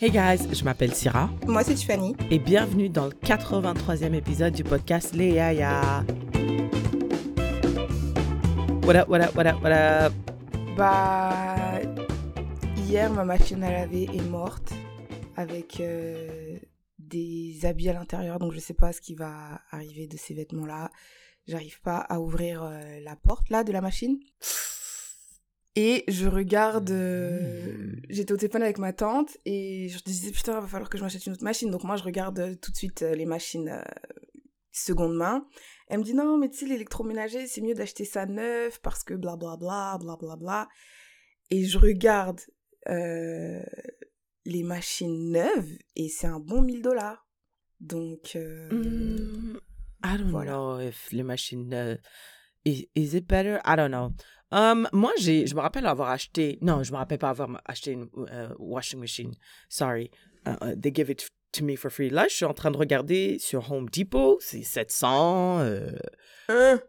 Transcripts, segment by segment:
Hey guys, je m'appelle Syrah Moi, c'est Tiffany. et bienvenue dans le 83e épisode du podcast Les Yaya. What up, what up, what up, what up? Bah, hier, ma machine à laver est morte avec euh, des habits à l'intérieur, donc je sais pas ce qui va arriver de ces vêtements-là. J'arrive pas à ouvrir euh, la porte là de la machine. Et je regarde. euh, J'étais au téléphone avec ma tante et je disais putain, va falloir que je m'achète une autre machine. Donc moi, je regarde euh, tout de suite euh, les machines euh, seconde main. Elle me dit non, mais tu sais, l'électroménager, c'est mieux d'acheter ça neuf parce que blablabla, blablabla. Et je regarde euh, les machines neuves et c'est un bon 1000 dollars. Donc, euh, Mm, I don't Voilà. know if les machines. euh, is, is it better? I don't know. Um, moi, j'ai, je me rappelle avoir acheté. Non, je me rappelle pas avoir acheté une euh, washing machine. Sorry. Uh, uh, they give it to me for free. Là, je suis en train de regarder sur Home Depot. C'est 700. euh, Hein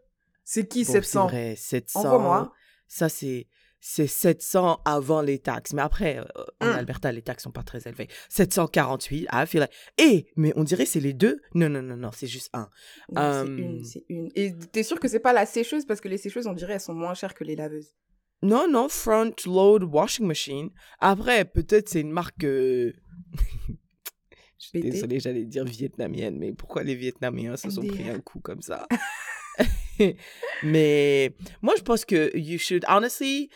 c'est qui bon, c'est 700 vrai, 700. Envoie-moi. Ça, c'est. C'est 700 avant les taxes. Mais après, euh, en Mm. Alberta, les taxes sont pas très élevées. 748. I feel like... Eh, mais on dirait c'est les deux. Non, non, non, non, c'est juste un. Non, Euh, C'est une, c'est une. Et t'es sûr que c'est pas la sécheuse? Parce que les sécheuses, on dirait, elles sont moins chères que les laveuses. Non, non, front load washing machine. Après, peut-être c'est une marque. euh, Je suis désolée, j'allais dire vietnamienne, mais pourquoi les Vietnamiens se sont pris un coup comme ça? Mais moi, je pense que you should. Honestly,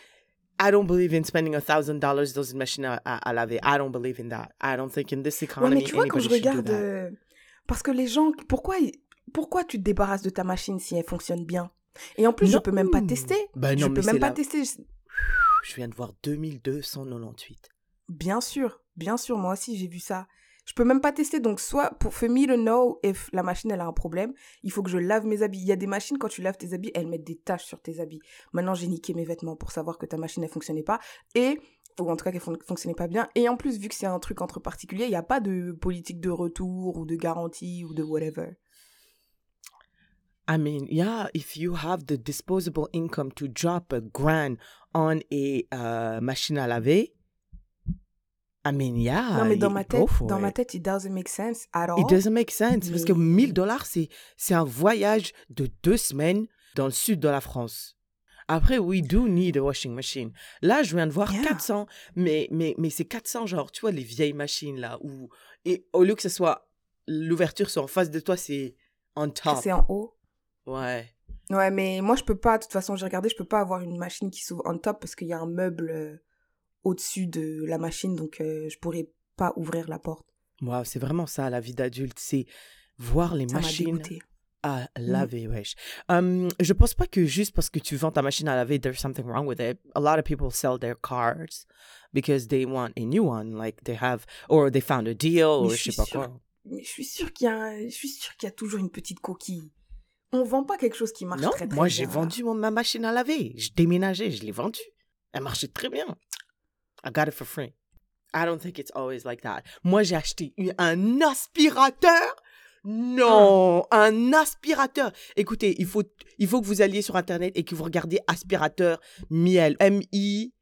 I don't believe in spending a thousand dollars dans une machine à, à, laver. I don't believe in that. I don't think in this Ouais, economy mais tu vois, quand je regarde. euh, Parce que les gens. Pourquoi, tu te débarrasses de ta machine si elle fonctionne bien? Et en plus, je Non. peux même pas tester. Je non, peux mais même pas la- tester. Je viens de voir 2298. Bien sûr, bien sûr, moi aussi j'ai vu ça. Je peux même pas tester, donc soit pour for me to know if la machine elle a un problème, il faut que je lave mes habits. Il y a des machines quand tu laves tes habits, elles mettent des taches sur tes habits. Maintenant j'ai niqué mes vêtements pour savoir que ta machine elle fonctionnait pas et ou en tout cas qu'elle fon- fonctionnait pas bien. Et en plus vu que c'est un truc entre particuliers, il n'y a pas de politique de retour ou de garantie ou de whatever. I mean, yeah, if you have the disposable income to drop a grand on a uh, machine à laver, I mean, yeah. non mais dans ma tête, dans ma it. tête, it doesn't make sense at all. It doesn't make sense parce que Mais- 1000 dollars, c'est, c'est un voyage de deux semaines dans le sud de la France. Après, we do need a washing machine. Là, je viens de voir Yeah. 400, mais, mais, mais c'est 400, genre, tu vois, les vieilles machines là, où, et au lieu que ce soit, l'ouverture soit en face de toi, c'est on top. C'est en haut. Ouais. Ouais, mais moi, je peux pas, de toute façon, j'ai regardé, je peux pas avoir une machine qui s'ouvre on top parce qu'il y a un meuble euh, au-dessus de la machine, donc euh, je pourrais pas ouvrir la porte. Wow, c'est vraiment ça, la vie d'adulte, c'est voir les Ça machines à laver, wesh. Hum, je pense pas que juste parce que tu vends ta machine à laver, there's something wrong with it. A lot of people sell their cars because they want a new one, like they have, or they found a deal, ou je je sais pas sûre- quoi. Mais je suis sûre qu'il y a, un- je suis sûre qu'il y a toujours une petite coquille. On vend pas quelque chose qui marche Non, très très moi bien. j'ai là. vendu mon- ma machine à laver. Je déménageais, je l'ai vendue. Elle marchait très bien. I got it for free. I don't think it's always like that. Moi j'ai acheté un aspirateur? Non, un aspirateur. Écoutez, il faut, il faut que vous alliez sur internet et que vous regardiez aspirateur miel. M-I-E-L-E.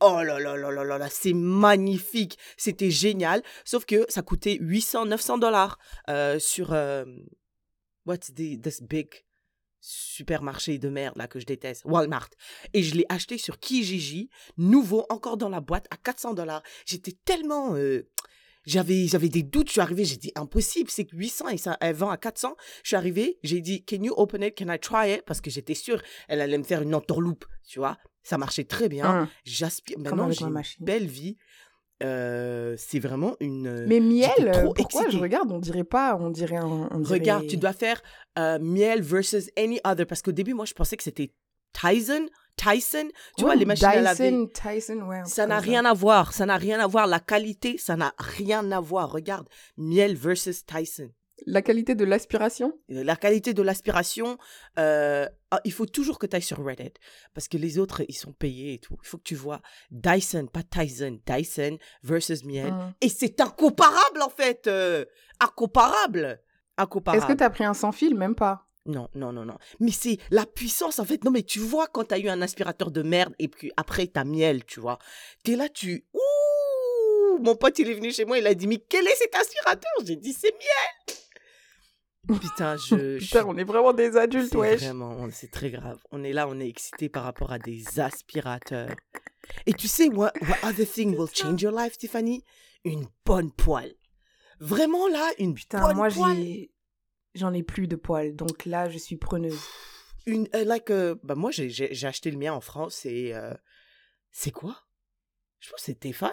Oh là là là là là là, c'est magnifique. C'était génial. Sauf que ça coûtait 800, 900 dollars euh, sur. euh, what's the, this big supermarché de merde là que je déteste, Walmart. Et je l'ai acheté sur Kijiji, nouveau, encore dans la boîte, à 400 dollars. J'étais tellement... euh, j'avais, j'avais des doutes, je suis arrivée, j'ai dit impossible, c'est que 800 et ça, elle vend à 400. Je suis arrivée, j'ai dit, can you open it, can I try it? Parce que j'étais sûre, elle allait me faire une entourloupe, tu vois. Ça marchait très bien. Hum. J'aspire, maintenant j'ai ma une belle vie. Euh, c'est vraiment une... euh, Mais miel, trop euh, pourquoi excitée. je regarde? On dirait pas, on dirait un. on dirait- Regarde, tu dois faire euh, miel versus any other. Parce qu'au début, moi, je pensais que c'était Tyson. Tyson, tu vois, les machines à laver. Dyson, Tyson, ouais. Ça n'a rien à voir. Ça n'a rien à voir. La qualité, ça n'a rien à voir. Regarde, miel versus Tyson. La qualité de l'aspiration? La qualité de l'aspiration, euh, ah, il faut toujours que tu ailles sur Reddit. Parce que les autres, ils sont payés et tout. Il faut que tu vois Dyson, pas Tyson. Dyson versus miel. Hum. Et c'est incomparable, en fait. euh, incomparable. Incomparable. Est-ce que t'as pris un sans fil? Même pas. Non, non, non, non. Mais c'est la puissance, en fait. Non, mais tu vois, quand t'as eu un aspirateur de merde et puis après t'as miel, tu vois. T'es là, tu. ouh, mon pote, il est venu chez moi, il a dit, mais quel est cet aspirateur? J'ai dit, c'est miel. Putain, je. Putain, on est vraiment des adultes, wesh. Vraiment, c'est très grave. On est là, on est excité par rapport à des aspirateurs. Et tu sais, what, what other thing will change your life, Tiffany Une bonne poêle. Vraiment là, une Putain, bonne moi, poêle. J'en ai plus de poils, donc là, je suis preneuse. Une, euh, like, euh, bah moi, j'ai, acheté le mien en France et. euh, c'est quoi? Je pense que c'est Tefal.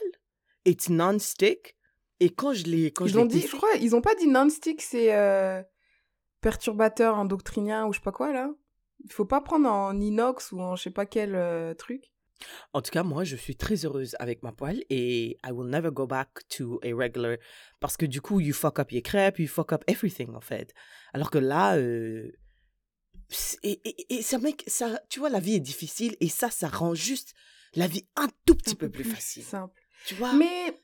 It's non-stick. Et quand je l'ai. Je Ils l'ai ont dit, je crois, ils ont pas dit non-stick, c'est perturbateur endocrinien ou je sais pas quoi, là. Il faut pas prendre en inox ou en je sais pas quel euh, truc. En tout cas, moi, je suis très heureuse avec ma poêle et I will never go back to a regular parce que du coup, you fuck up your crêpes, you fuck up everything en fait. Alors que là, euh, et, et, et ça, mec, ça, tu vois, la vie est difficile et ça, ça rend juste la vie un tout petit Un peu plus facile. simple. Tu vois? Mais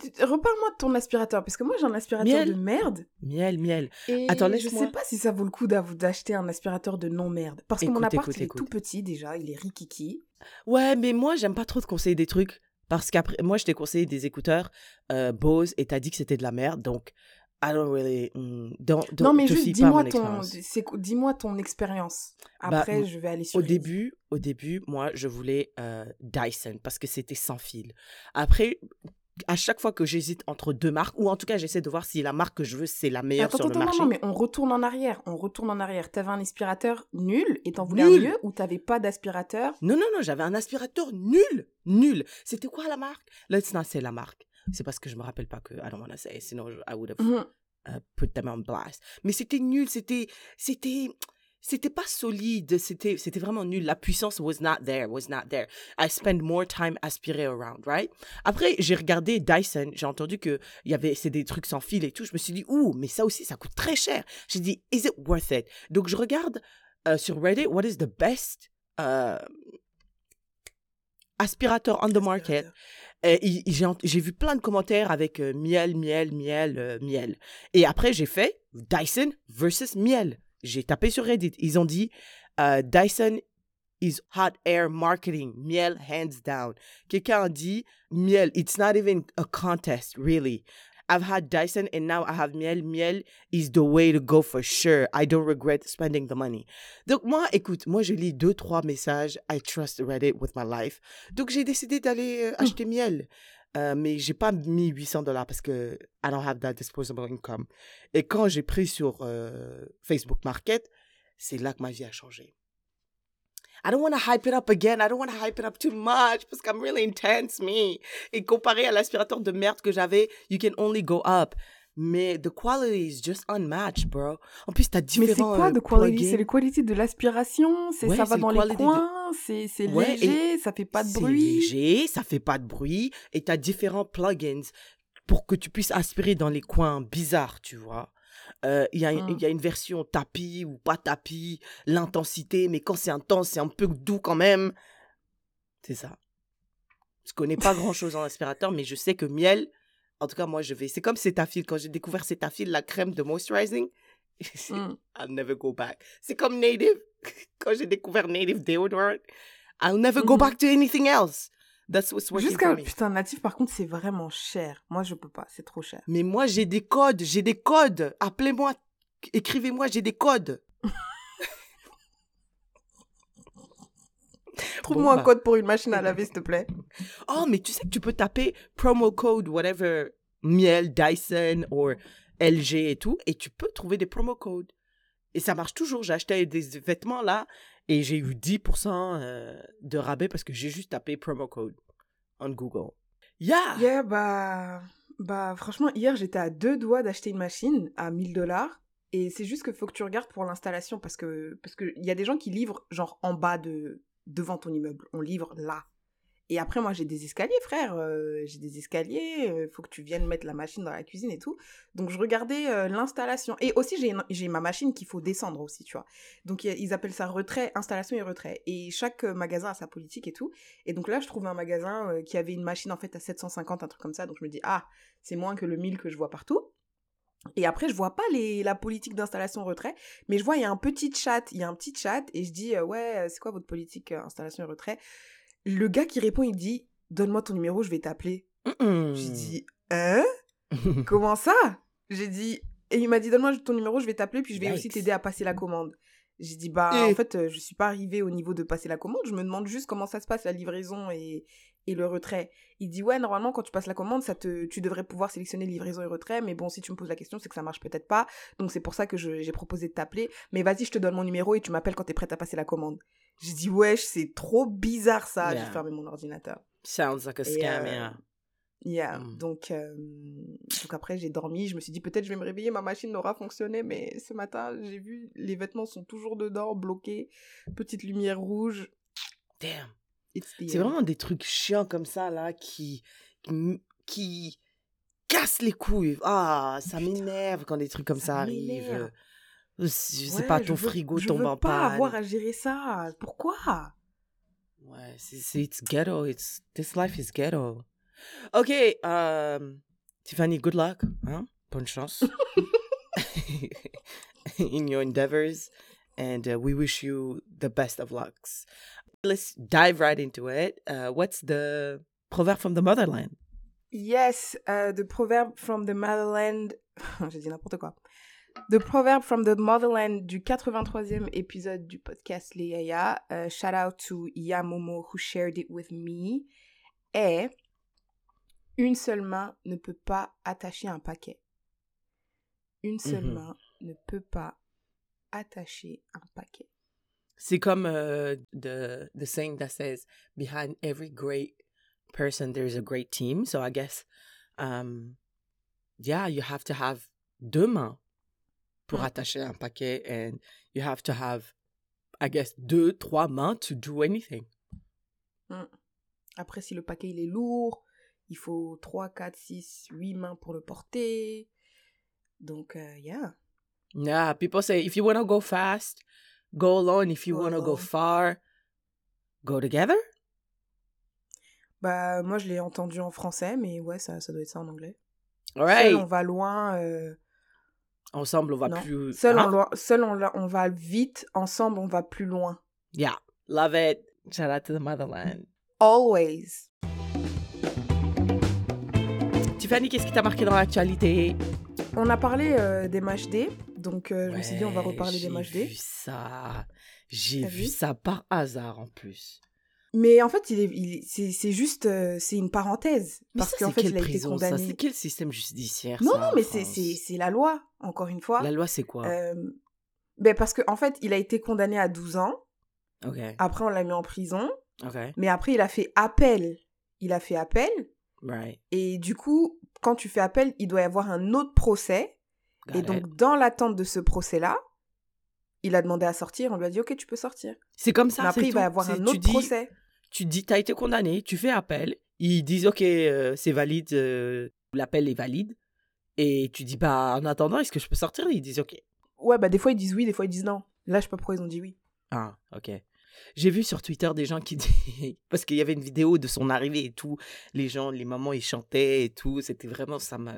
reparle-moi de ton aspirateur, parce que moi j'ai un aspirateur Miel. de merde. Miel, miel. Et Attends, je sais pas si ça vaut le coup d'acheter un aspirateur de non-merde. Parce que mon appart, écoute, il est tout petit déjà, il est rikiki. Ouais, mais moi, j'aime pas trop te conseiller des trucs parce qu'après, moi, je t'ai conseillé des écouteurs euh, Bose et t'as dit que c'était de la merde, donc I don't really. mm, don't- non, mais juste dis-moi ton, dis-moi ton expérience. Bah, Après, je vais aller sur Au début, au début, moi, je voulais euh, Dyson parce que c'était sans fil. Après, à chaque fois que j'hésite entre deux marques, ou en tout cas, j'essaie de voir si la marque que je veux, c'est la meilleure Attends, sur attends, le non, marché. non, mais on retourne en arrière. On retourne en arrière. T'avais un aspirateur nul et t'en voulais un mieux ou t'avais pas d'aspirateur? Non, non, non, j'avais un aspirateur nul, nul. C'était quoi la marque? Let's not say la marque. C'est parce que je me rappelle pas que I don't wanna say, sinon je- I would have Mhm. uh, put them on blast. Mais c'était nul, c'était, c'était, c'était pas solide, c'était, c'était vraiment nul. La puissance was not there, was not there. I spend more time aspirer around, right? Après, j'ai regardé Dyson, j'ai entendu que il y avait, c'est des trucs sans fil et tout. Je me suis dit, ouh, mais ça aussi, ça coûte très cher. J'ai dit, is it worth it? Donc, je regarde euh, sur Reddit, what is the best euh, aspirateur on the market? J'ai vu plein de commentaires avec euh, miel, miel, miel, euh, miel. Et après, j'ai fait Dyson versus miel. J'ai tapé sur Reddit. Ils ont dit euh, Dyson is hot air marketing. Miel, hands down. Quelqu'un a dit miel, it's not even a contest, really. I've had Dyson and now I have miel. Miel is the way to go for sure. I don't regret spending the money. Donc, moi, écoute, moi, je lis deux, trois messages. I trust Reddit with my life. Donc, j'ai décidé d'aller euh, acheter miel. Euh, mais j'ai pas mis 800 dollars parce que I don't have that disposable income. Et quand j'ai pris sur euh, Facebook Market, c'est là que ma vie a changé. I don't want to hype it up again. I don't want to hype it up too much parce I'm really intense, me. Et comparé à l'aspirateur de merde que j'avais, you can only go up. Mais the quality is just unmatched, bro. En plus, t'as Mais différents c'est quoi euh, de quality? C'est le quality de l'aspiration C'est Ouais, ça c'est va le dans les de- coins C'est c'est Ouais, léger Ça fait pas de C'est bruit léger, ça fait pas de bruit, et t'as différents plugins pour que tu puisses aspirer dans les coins bizarres, tu vois. Euh, Il y, a- Mm. il y a une version tapis ou pas tapis, l'intensité, mais quand c'est intense, c'est un peu doux quand même. C'est ça. Je connais pas grand chose en aspirateur, mais je sais que miel, en tout cas, moi, je vais. C'est comme Cetaphil. Quand j'ai découvert Cetaphil, la crème de moisturizing, Mm. I'll never go back. C'est comme Native. Quand j'ai découvert Native Deodorant, I'll never go Mhm. back to anything else. That's what's working Jusqu'à for me. putain natif par contre c'est vraiment cher. Moi je peux pas, c'est trop cher. Mais moi, j'ai des codes. J'ai des codes. Appelez-moi. Écrivez-moi, j'ai des codes. Trouve-moi bah. un code pour une machine à laver s'il te plaît. Oh, mais tu sais que tu peux taper promo code, whatever, miel, Dyson, ou LG et tout, et tu peux trouver des promo codes. Et ça marche toujours. J'ai acheté des vêtements là, et j'ai eu 10% euh, de rabais parce que j'ai juste tapé promo code on Google. Yeah! Yeah bah bah franchement hier j'étais à deux doigts d'acheter une machine à 1000 dollars et c'est juste qu'il faut que tu regardes pour l'installation parce que parce que il y a des gens qui livrent genre en bas de devant ton immeuble. On livre là. Et après, moi, j'ai des escaliers, frère. euh, j'ai des escaliers. Il faut que tu viennes mettre la machine dans la cuisine et tout. Donc, je regardais euh, l'installation. Et aussi, j'ai ma machine qu'il faut descendre aussi, tu vois. Donc, ils appellent ça retrait, installation et retrait. Et chaque euh, magasin a sa politique et tout. Et donc là, je trouve un magasin euh, qui avait une machine, en fait, à 750, un truc comme ça. Donc, je me dis, ah, c'est moins que le 1000 que je vois partout. Et après, je vois pas les, la politique d'installation-retrait, mais je vois, il y a un petit chat, il y a un petit chat, et je dis, euh, ouais, euh, c'est quoi votre politique euh, installation et retrait? Le gars qui répond, il dit, donne-moi ton numéro, je vais t'appeler. J'ai dit, hein? Comment ça? J'ai dit, et il m'a dit, donne-moi ton numéro, je vais t'appeler, puis je vais aussi t'aider à passer la commande. J'ai dit, bah, Et- en fait, je suis pas arrivée au niveau de passer la commande, je me demande juste comment ça se passe, la livraison et, et le retrait. Il dit, ouais, normalement, quand tu passes la commande, ça te, tu devrais pouvoir sélectionner livraison et retrait, mais bon, si tu me poses la question, c'est que ça marche peut-être pas. Donc, c'est pour ça que je- j'ai proposé de t'appeler. Mais vas-y, je te donne mon numéro et tu m'appelles quand t'es prête à passer la commande. J'ai dit, wesh, c'est trop bizarre ça. Yeah. J'ai fermé mon ordinateur. Sounds like a scam, euh, yeah. Yeah. Mm. Donc, euh, donc après, j'ai dormi. Je me suis dit, peut-être je vais me réveiller, ma machine n'aura fonctionné. Mais ce matin, j'ai vu, les vêtements sont toujours dedans, bloqués. Petite lumière rouge. Damn. C'est vraiment des trucs chiants comme ça, là, qui, qui, qui cassent les couilles. Ah, ça m'énerve quand des trucs comme ça ça, arrivent. Euh, Je sais Ouais, pas, je ton veux- frigo je tombe veux en pas panne. avoir à gérer ça. Pourquoi? Ouais, c'est, c'est it's ghetto. It's, this life is ghetto. Ok, um, Tiffany, good luck. Hein? Bonne chance. in your endeavors. And uh, we wish you the best of lucks. Let's dive right into it. Uh, what's the proverb from the motherland? Yes, uh, the proverb from the motherland. J'ai dit n'importe quoi. The proverb from the motherland du 83e épisode du podcast Les Yaya. Uh, shout out to Yamomo who shared it with me. Est une seule main ne peut pas attacher un paquet. Une seule Mhm. main ne peut pas attacher un paquet. C'est comme uh, the the saying that says behind every great person there's a great team. So I guess um yeah, you have to have deux mains pour Mm. attacher un paquet and you have to have I guess deux trois mains to do anything. Après, si le paquet il est lourd, il faut 3, 4, 6, 8 mains pour le porter. Donc, euh, yeah. Yeah, people say if you want to go fast, go alone. If you want to go far, go together? Bah, moi, je l'ai entendu en français, mais ouais, ça, ça doit être ça en anglais. All Seul, right. on va loin. euh, Ensemble, on va non. plus. Seul, Hein? on, lo- seul on, on va vite. Ensemble, on va plus loin. Yeah, love it. Shout out to the motherland. Always. Tiffany, qu'est-ce qui t'a marqué dans l'actualité? On a parlé euh, des matchs day. Donc, euh, je me suis dit, on va reparler des matchs J'ai vu ça. J'ai vu vu? ça par hasard en plus. Mais en fait, il est, il est- c'est, juste, euh, c'est une parenthèse. Mais parce qu'en c'est fait, quelle il a été prison, ça? condamné. C'est quel système judiciaire Non, ça, non, mais c'est, c'est, la loi, encore une fois. La loi, c'est quoi? Euh, ben parce qu'en en fait, il a été condamné à 12 ans. Après, on l'a mis en prison. Mais après, il a fait appel. Il a fait appel. right. Et du coup, quand tu fais appel, il doit y avoir un autre procès. Got et it. donc, dans l'attente de ce procès-là, il a demandé à sortir. On lui a dit, OK, tu peux sortir. c'est comme ça. Mais après, il va y avoir un tu autre dis- procès. tu dis, t'as été condamné, tu fais appel, ils disent, ok, euh, c'est valide, euh, l'appel est valide, et tu dis, bah, en attendant, est-ce que je peux sortir? Ils disent, ok. Ouais, bah des fois, ils disent oui, des fois, ils disent non. Là, je sais pas pourquoi ils ont dit oui. Ah, ok. J'ai vu sur Twitter des gens qui disaient, parce qu'il y avait une vidéo de son arrivée et tout, les gens, les mamans, ils chantaient et tout, c'était vraiment, ça m'a,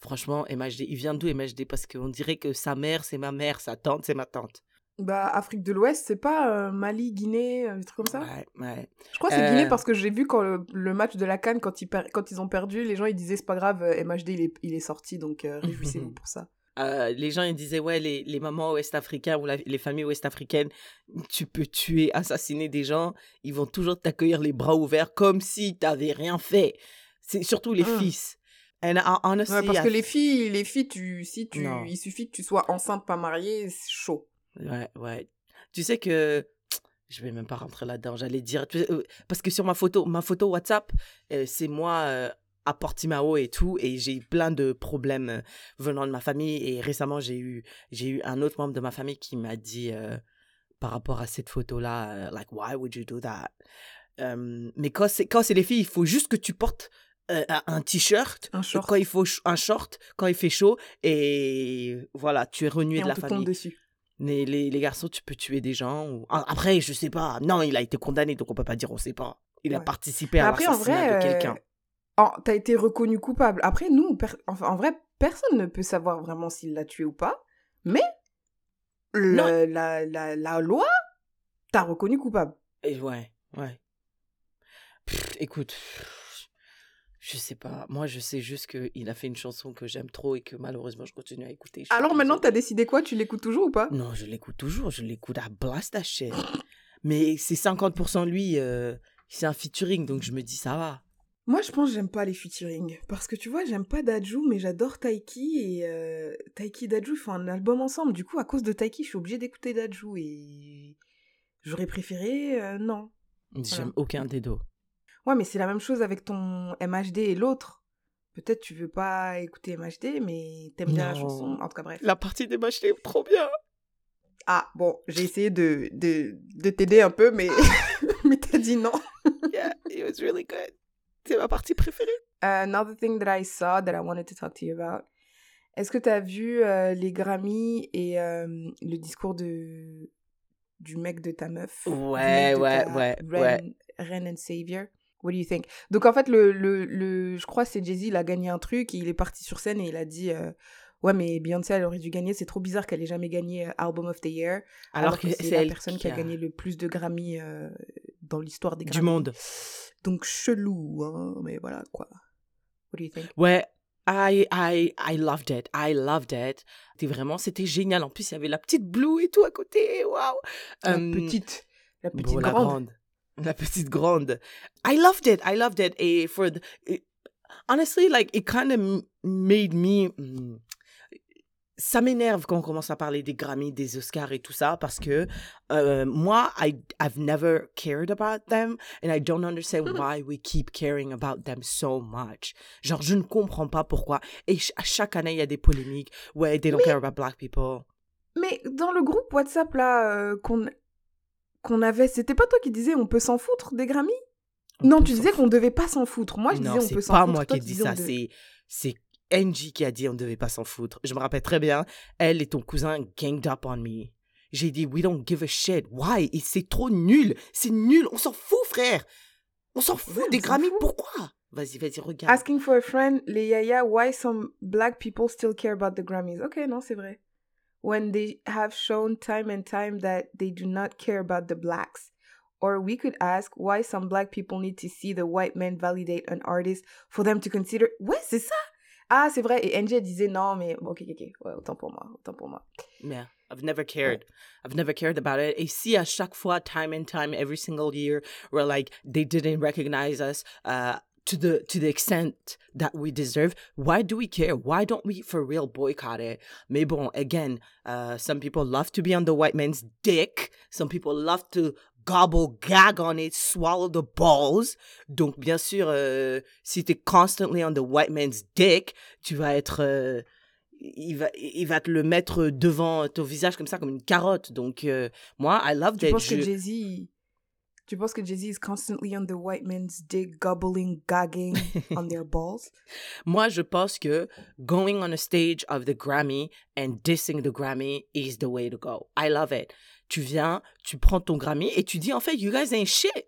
franchement, MHD, il vient d'où MHD Parce qu'on dirait que sa mère, c'est ma mère, sa tante, c'est ma tante. Bah, Afrique de l'Ouest, c'est pas euh, Mali, Guinée, euh, des trucs comme ça? Ouais, ouais. Je crois que c'est Euh. Guinée parce que j'ai vu quand le, le match de la Cannes, quand ils, per- quand ils ont perdu, les gens ils disaient c'est pas grave, euh, MHD il est, il est sorti, donc euh, réjouissez-vous pour ça. Euh, les gens ils disaient ouais les, les mamans ouest-africaines ou la- les familles ouest-africaines tu peux tuer assassiner des gens ils vont toujours t'accueillir les bras ouverts comme si t'avais rien fait c'est surtout les Mm. fils and I- honestly Ouais, parce I- que les filles, les filles, tu, si tu, Non. il suffit que tu sois enceinte, pas mariée, c'est chaud. ouais ouais tu sais que je vais même pas rentrer là-dedans j'allais dire euh, parce que sur ma photo ma photo WhatsApp euh, c'est moi euh, à Portimao et tout et j'ai eu plein de problèmes venant de ma famille et récemment j'ai eu j'ai eu un autre membre de ma famille qui m'a dit euh, par rapport à cette photo là like why would you do that? Mais quand c'est quand c'est les filles il faut juste que tu portes euh, un- t-shirt short. quand il faut un short quand il fait chaud et voilà tu es renué Et de on la te tombe famille dessus. mais les, les garçons, tu peux tuer des gens. Ou... Ah, Après, je sais pas. Non, il a été condamné, donc on peut pas dire on sait pas. Il a participé à l'assassinat de quelqu'un. euh, t'as été reconnu coupable. Après, nous, per- enfin, en vrai, personne ne peut savoir vraiment s'il l'a tué ou pas. Mais le- la, la, la loi t'a reconnu coupable. Et ouais, ouais. Pff, écoute, Je sais pas. Moi, je sais juste qu'il a fait une chanson que j'aime trop et que malheureusement, je continue à écouter. Je Alors maintenant, t'as décidé quoi? Tu l'écoutes toujours ou pas? Non, je l'écoute toujours. Je l'écoute à blast that shit. Mais c'est 50% lui. euh, c'est un featuring, donc je me dis, ça va. Moi, je pense que j'aime pas les featuring. Parce que tu vois, j'aime pas Daju, mais j'adore Taiki. Et euh, Taiki et Daju font un album ensemble. Du coup, à cause de Taiki, je suis obligée d'écouter Daju. Et j'aurais préféré. euh, non. J'aime aucun des deux. Ouais, mais c'est la même chose avec ton MHD et l'autre. Peut-être tu veux pas écouter MHD, mais t'aimes bien la chanson. En tout cas, bref. La partie des est trop bien. Ah, bon, j'ai essayé de, de, de t'aider un peu, mais, mais t'as dit non. Yeah, it was really good. C'est ma partie préférée. Another thing that I saw that I wanted to talk to you about. Est-ce que t'as vu euh, les Grammys et euh, le discours de du mec de ta meuf? Ouais, mec ouais, ta ouais, reine, ouais. reine and savior? What do you think? Donc en fait, le, le, le, je crois que c'est Jay-Z, il a gagné un truc, et il est parti sur scène et il a dit euh, Ouais, mais Beyoncé, elle aurait dû gagner, c'est trop bizarre qu'elle ait jamais gagné euh, Album of the Year, alors, que, c'est la elle personne qui a... gagné le plus de Grammy euh, dans l'histoire des du Grammys. monde. Donc chelou, hein, mais voilà quoi. What do you think? Ouais, I, I, I loved it. I loved it. C'était vraiment, c'était génial. En plus, il y avait la petite Blue et tout à côté. Waouh. La Um, petite, la petite bon, la grande. La petite grande. I loved it. I loved it. Et for the, it- honestly, like, it kind of made me. mm, ça m'énerve quand on commence à parler des Grammys, des Oscars et tout ça parce que euh, moi, I, I've never cared about them and I don't understand why we keep caring about them so much. Genre, je ne comprends pas pourquoi. Et ch- à chaque année, il y a des polémiques. Ouais, they don't care about black people. Mais dans le groupe WhatsApp là euh, qu'on qu'on avait, c'était pas toi qui disais on peut s'en foutre des Grammys On Non, tu disais qu'on devait pas s'en foutre. Moi, je non, disais on c'est peut s'en pas foutre. moi Toi, qui ai dit ça, devait- c'est c'est Angie qui a dit on ne devait pas s'en foutre. Je me rappelle très bien, elle et ton cousin ganged up on me. J'ai dit we don't give a shit. Why? Et c'est trop nul. C'est nul. On s'en fout, frère. On s'en fout Ouais, des Grammys. fout. Pourquoi? Vas-y, vas-y, regarde. Asking for a friend, les yaya, why some black people still care about the Grammys? Ok, non, c'est vrai. When they have shown time and time that they do not care about the blacks. Or we could ask why some black people need to see the white men validate an artist for them to consider. Ouais, c'est ça! Ah, c'est vrai. Et Angie disait non, mais ok, ok, ok. Ouais, autant pour moi, autant pour moi. Yeah, I've never cared. I've never cared about it. Et si à chaque fois, time and time, every single year, we're like, they didn't recognize us uh, to the to the extent that we deserve, why do we care? Why don't we for real boycott it? Mais bon, again, uh, some people love to be on the white man's dick. Some people love to gobble, gag on it, swallow the balls. Donc, bien sûr, euh, si t'es constantly on the white man's dick, tu vas être... euh, il va, il va te le mettre devant ton visage comme ça, comme une carotte. Donc, euh, moi, I love Tu that. penses que Jay-Z. Tu penses que Jay-Z is constantly on the white man's dick, gobbling, gagging on their balls? Moi, je pense que going on a stage of the Grammy and dissing the Grammy is the way to go. I love it. Tu viens, tu prends ton Grammy et tu dis, en fait, you guys ain't shit.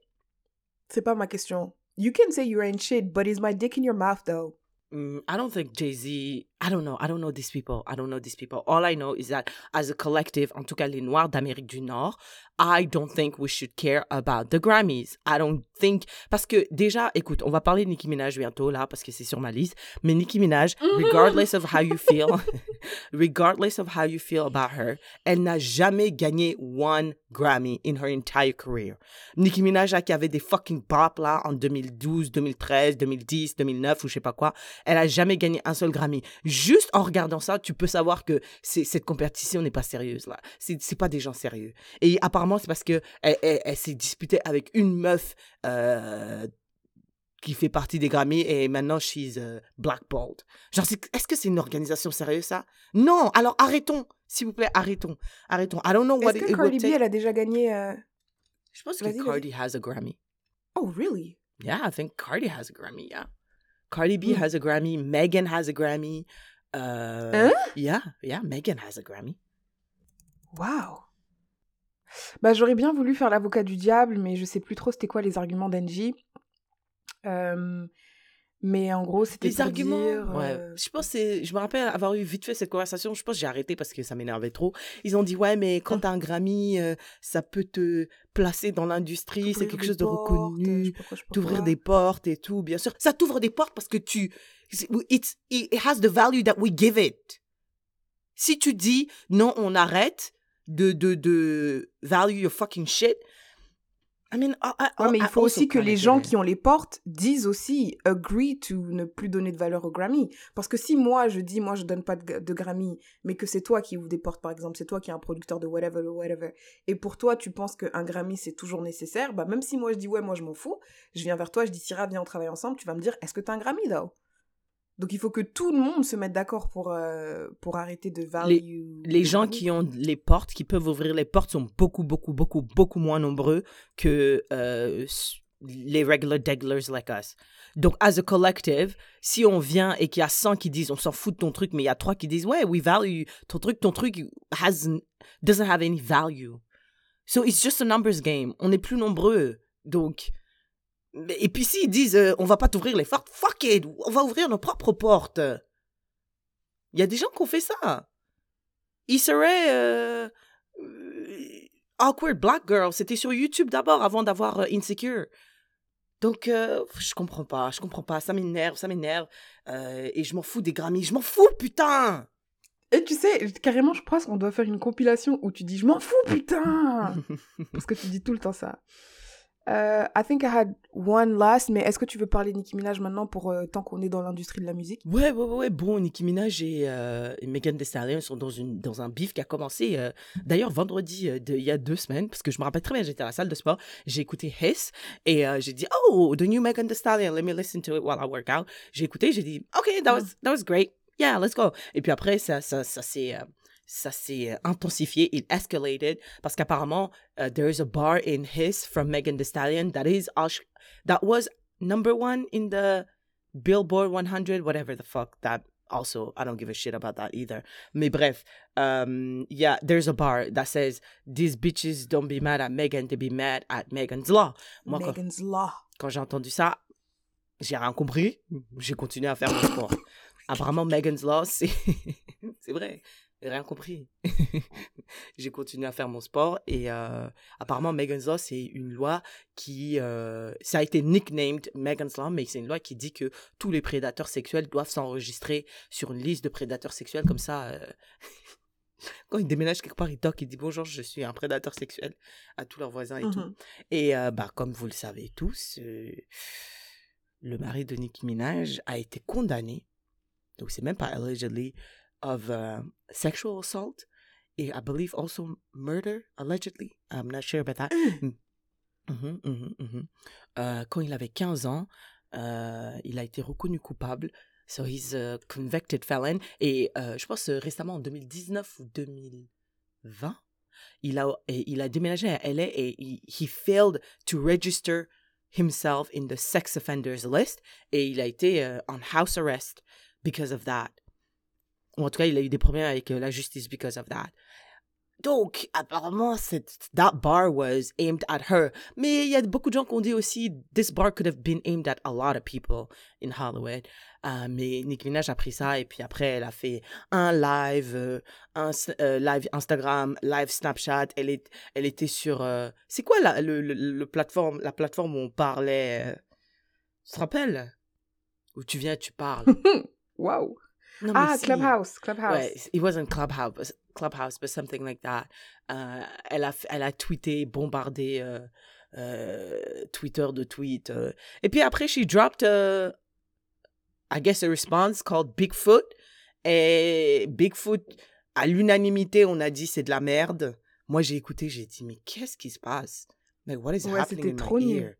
C'est pas ma question. You can say you ain't shit, but is my dick in your mouth though? Mm, I don't think Jay Z. I don't know. I don't know these people. I don't know these people. All I know is that as a collective, en tout cas les Noirs d'Amérique du Nord, I don't think we should care about the Grammys. I don't think parce que déjà, écoute, on va parler de Nicki Minaj bientôt là parce que c'est sur ma liste. Mais Nicki Minaj, regardless of how you feel, regardless of how you feel about her, elle n'a jamais gagné one Grammy in her entire career. Nicki Minaj là, qui avait des fucking pop là en 2012, 2013, 2010, 2009 ou je sais pas quoi, elle a jamais gagné un seul Grammy. Juste en regardant ça, tu peux savoir que cette compétition n'est pas sérieuse là. C'est, pas des gens sérieux. Et apparemment c'est parce que elle, elle- elle s'est disputée avec une meuf euh, qui fait partie des Grammys et maintenant she's uh, blackballed. Genre, est-ce que c'est une organisation sérieuse ça? Non. Alors arrêtons, s'il vous plaît, arrêtons, arrêtons. I don't know what Est-ce it, que it Cardi B, elle a déjà gagné euh, Je pense que. Cardi has a Grammy. Oh, really? Yeah, I think Cardi has a Grammy. Yeah, Cardi B Hmm. has a Grammy. Megan has a Grammy. Uh, Hein? Yeah, yeah, Megan has a Grammy. Wow. Bah, j'aurais bien voulu faire l'avocat du diable, mais je sais plus trop c'était quoi les arguments d'Angie. Euh, Mais en gros, c'était Les pour arguments. dire, Ouais. euh, Je pense que c'est- je me rappelle avoir eu vite fait cette conversation. Je pense que j'ai arrêté parce que ça m'énervait trop. Ils ont dit ouais, mais quand Hum. t'as un Grammy, euh, ça peut te placer dans l'industrie. C'est quelque des chose de portes, reconnu. T'ouvrir des portes et tout, bien sûr. Ça t'ouvre des portes parce que tu, it's, it has the value that we give it. Si tu dis non, on arrête de de de value your fucking shit. I mean, I, I, Ouais, mais il faut aussi que les gens qui ont les portes disent aussi agree to ne plus donner de valeur au Grammy. Parce que si moi je dis moi je donne pas de, de Grammy, mais que c'est toi qui ouvre des portes par exemple, c'est toi qui es un producteur de whatever, whatever, et pour toi tu penses qu'un Grammy c'est toujours nécessaire, bah même si moi je dis ouais moi je m'en fous, je viens vers toi, je dis Syrah viens on travaille ensemble, tu vas me dire est-ce que t'as un Grammy though? Donc il faut que tout le monde se mette d'accord pour, euh, pour arrêter de value. les le gens qui ont les portes, qui peuvent ouvrir les portes, sont beaucoup, beaucoup, beaucoup, beaucoup moins nombreux que euh, les regular deglers like us. Donc, as a collective, si on vient et qu'il y a 100 qui disent on s'en fout de ton truc, mais il y a 3 qui disent ouais, we value ton truc, ton truc has, doesn't have any value. So it's just a numbers game. On est plus nombreux. Donc, et puis s'ils disent euh, on va pas t'ouvrir les portes, fuck it, on va ouvrir nos propres portes. Il y a des gens qui ont fait ça. Il serait euh, awkward black girl. C'était sur YouTube d'abord avant d'avoir euh, Insecure. Donc je comprends pas, je comprends pas. Ça m'énerve, ça m'énerve. Et je m'en fous des Grammys, je m'en fous putain. Et tu sais, carrément, je pense qu'on doit faire une compilation où tu dis je m'en fous, putain Parce que tu dis tout le temps ça. Euh, I think I had one last, mais est-ce que tu veux parler de Nicki Minaj maintenant pour euh, tant qu'on est dans l'industrie de la musique? Ouais, ouais, ouais. Bon, Nicki Minaj et, euh, et Megan Thee Stallion sont dans, une, dans un bif qui a commencé euh, d'ailleurs vendredi euh, de- il y a deux semaines, parce que je me rappelle très bien, j'étais à la salle de sport, j'ai écouté Hiss et j'ai dit, oh, the new Megan Thee Stallion, let me listen to it while I work out. J'ai écouté, j'ai dit, ok, that was, that was great, yeah, let's go. Et puis après, ça, ça, ça s'est. Ça s'est euh, intensifié, it escalated, parce qu'apparemment, uh, there is a bar in Hiss from Megan Thee Stallion that is, that was number one in the Billboard 100, whatever the fuck that also I don't give a shit about that either. Mais bref, um, yeah, there's a bar that says these bitches don't be mad at Megan, they be mad at Megan's law. Moi, quand, Megan's Law. quand j'ai entendu ça, j'ai rien compris. J'ai continué à faire mon sport. Apparemment, Megan's law, c'est c'est vrai. Rien compris. j'ai continué à faire mon sport et euh, apparemment Megan's Law c'est une loi qui euh, ça a été nicknamed Megan's Law mais c'est une loi qui dit que tous les prédateurs sexuels doivent s'enregistrer sur une liste de prédateurs sexuels comme ça euh, quand ils déménagent quelque part ils toquent ils disent bonjour je suis un prédateur sexuel à tous leurs voisins et tout Mhm. et bah comme vous le savez tous le mari de Nicki Minaj a été condamné donc c'est même pas allegedly of uh, sexual assault et I believe also murder allegedly. I'm not sure about that. Mhm, mhm, mhm. Euh, quand il avait 15 ans euh, il a été reconnu coupable. So he's a convicted felon. Et euh, je pense euh, récemment en 2019 ou 2020 il a, il a déménagé à LA et he, he failed to register himself in the sex offenders list. Et il a été euh, on house arrest because of that. En tout cas, il a eu des problèmes avec euh, la justice because of that. Donc, apparemment, cette, that bar was aimed at her. Mais il y a beaucoup de gens qui ont dit aussi, this bar could have been aimed at a lot of people in Hollywood. Euh, mais Nicki Minaj a pris ça et puis après, elle a fait un live, euh, un euh, live Instagram, live Snapchat. Elle, est, elle était sur... c'est quoi la, le, le, plateforme, la plateforme où on parlait Tu te rappelles? Où tu viens, tu parles. Waouh Mais Ah, si. Clubhouse, Clubhouse. Ouais, it wasn't Clubhouse, Clubhouse, but something like that. Euh, elle, a, elle a tweeté, bombardé euh, euh, Twitter de tweets. Et puis après, she dropped, uh, I guess, a response called Bigfoot. Et Bigfoot, à l'unanimité, on a dit c'est de la merde. Moi, j'ai écouté, j'ai dit, mais qu'est-ce qui se passe? Like, what is Ouais, happening c'était in trop my ear?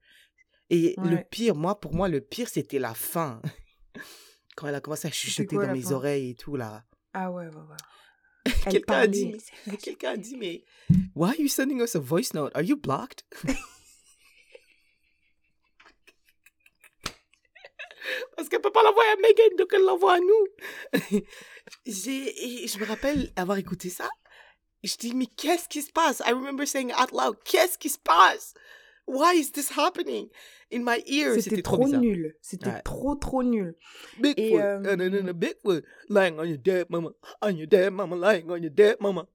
Et le pire, moi, pour moi, le pire, c'était la fin. Quand elle a commencé à chuchoter quoi, dans mes oreilles et tout, là. Ah ouais, ouais, ouais. Quelqu'un a dit, quelqu'un a dit, mais why are you sending us a voice note? Are you blocked? Parce qu'elle peut pas l'envoyer à Megan, donc elle l'envoie à nous. J'ai, je me rappelle avoir écouté ça. Je dis, mais qu'est-ce qui se passe? I remember saying out loud, qu'est-ce qui se passe? Why is this happening? In my ear? C'était trop, bizarre. nul. C'était Ouais. trop, trop nul. Bigfoot, euh, and then a Bigfoot lying on your dead mama, on your dead mama, lying on your dead mama.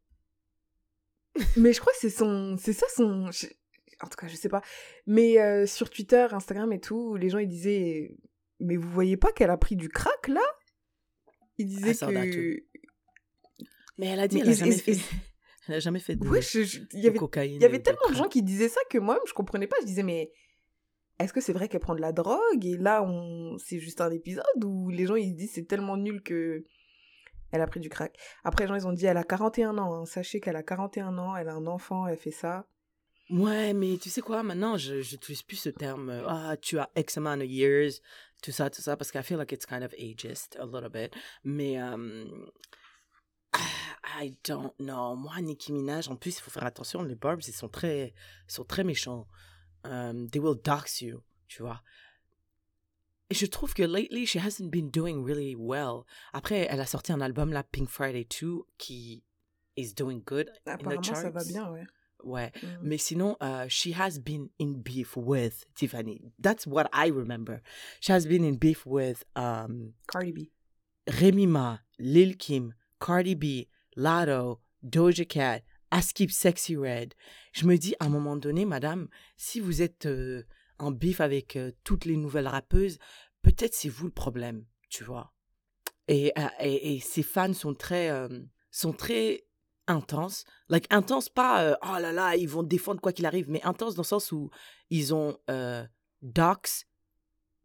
Mais je crois que c'est son, c'est ça son, je- en tout cas, je sais pas. Mais euh, sur Twitter, Instagram et tout, les gens ils disaient, mais vous voyez pas qu'elle a pris du crack là? Ils disaient that que, Mais elle a dit, Mais elle a is- jamais is- fait, is- elle a jamais fait de, ouais, je- je- il y de avait, cocaïne. il y avait tellement de gens qui disaient ça que moi-même je comprenais pas. Je disais mais est-ce que c'est vrai qu'elle prend de la drogue? Et là on, c'est juste un épisode où les gens ils se disent c'est tellement nul que elle a pris du crack. Après les gens ils ont dit elle a 41 ans. hein. Sachez qu'elle a 41 ans, elle a un enfant, elle fait ça. Ouais, mais tu sais quoi, maintenant, je n'utilise plus ce terme, euh, ah, tu as X amount of years, tout ça, tout ça, parce que I feel like it's kind of ageist a little bit. Mais, euh, I don't know. Moi, Nicki Minaj, en plus, il faut faire attention, les Barbs, ils sont très, ils sont très méchants. Um, they will dox you, tu vois. Et je trouve que lately, she hasn't been doing really well. Après, elle a sorti un album, là, Pink Friday 2, qui is doing good in the Apparemment ça va bien, ouais. Ouais. Mm. Mais sinon, uh, she has been in beef with Tiffany. That's what I remember. She has been in beef with um, Cardi B. Remy Ma, Lil Kim, Cardi B, Lotto, Doja Cat, Askip Sexy Red. Je me dis, à un moment donné, madame, si vous êtes euh, en beef avec euh, toutes les nouvelles rappeuses, peut-être c'est vous le problème, tu vois. Et, euh, et, fans sont très, euh, sont très intenses. Like, intenses, pas, oh là là, ils vont défendre quoi qu'il arrive, mais intenses dans le sens où ils ont dox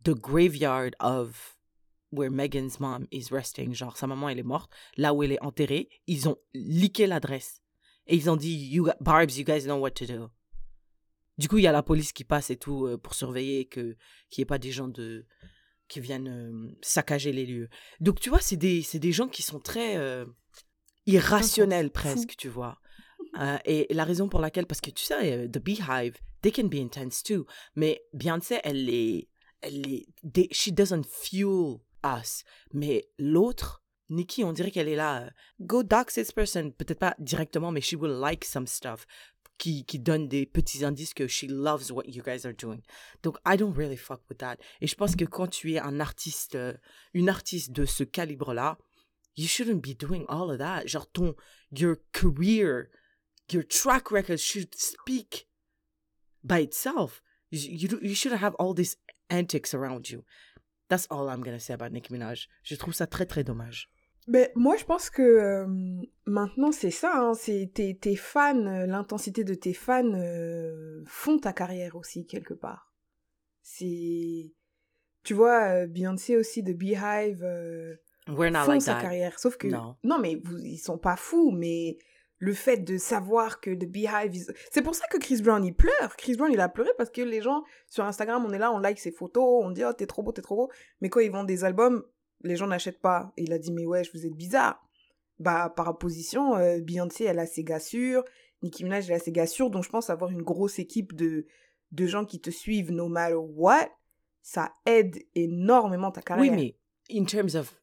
the graveyard of where Megan's mom is resting. Genre, sa maman, elle est morte. Là où elle est enterrée, ils ont leaké l'adresse. Et ils ont dit, you, Barbs, you guys know what to do. Du coup, il y a la police qui passe et tout euh, pour surveiller que qu'il n'y ait pas des gens de qui viennent euh, saccager les lieux. Donc, tu vois, c'est des, c'est des gens qui sont très euh, irrationnels presque, tu vois. Et la raison pour laquelle, parce que tu sais, The Beehive, they can be intense too. Mais Beyoncé, elle est, elle they- she doesn't fuel us. Mais l'autre, Nikki, on dirait qu'elle est là, euh, go dox this person. Peut-être pas directement, mais she will like some stuff qui, qui donne des petits indices que she loves what you guys are doing. Donc, I don't really fuck with that. Et je pense que quand tu es un artiste, euh, une artiste de ce calibre-là, you shouldn't be doing all of that. Genre, ton, your career, your track record should speak by itself. You, you, you shouldn't have all these antics around you. That's all I'm gonna say about Nicki Minaj. Je trouve ça très, très dommage. Mais moi, je pense que euh, maintenant, c'est ça. hein, c'est tes, tes fans, euh, l'intensité de tes fans euh, font ta carrière aussi, quelque part. C'est. Tu vois, Beyoncé aussi de Beehive euh, We're not font like sa that. carrière. Sauf que. Non. mais vous, ils sont pas fous, mais le fait de savoir que The Beehive. ils- C'est pour ça que Chris Brown, il pleure. Chris Brown, il a pleuré parce que les gens, sur Instagram, on est là, on like ses photos, on dit, oh, t'es trop beau, t'es trop beau. Mais quand ils vendent des albums, les gens n'achètent pas. Et il a dit, mais ouais, vous êtes bizarre. Bah, par opposition, euh, Beyoncé, elle a ses gars sûrs, Nicki Minaj, elle a ses gars sûrs, donc je pense avoir une grosse équipe de, de gens qui te suivent no matter what, ça aide énormément ta carrière. Oui, mais in terms of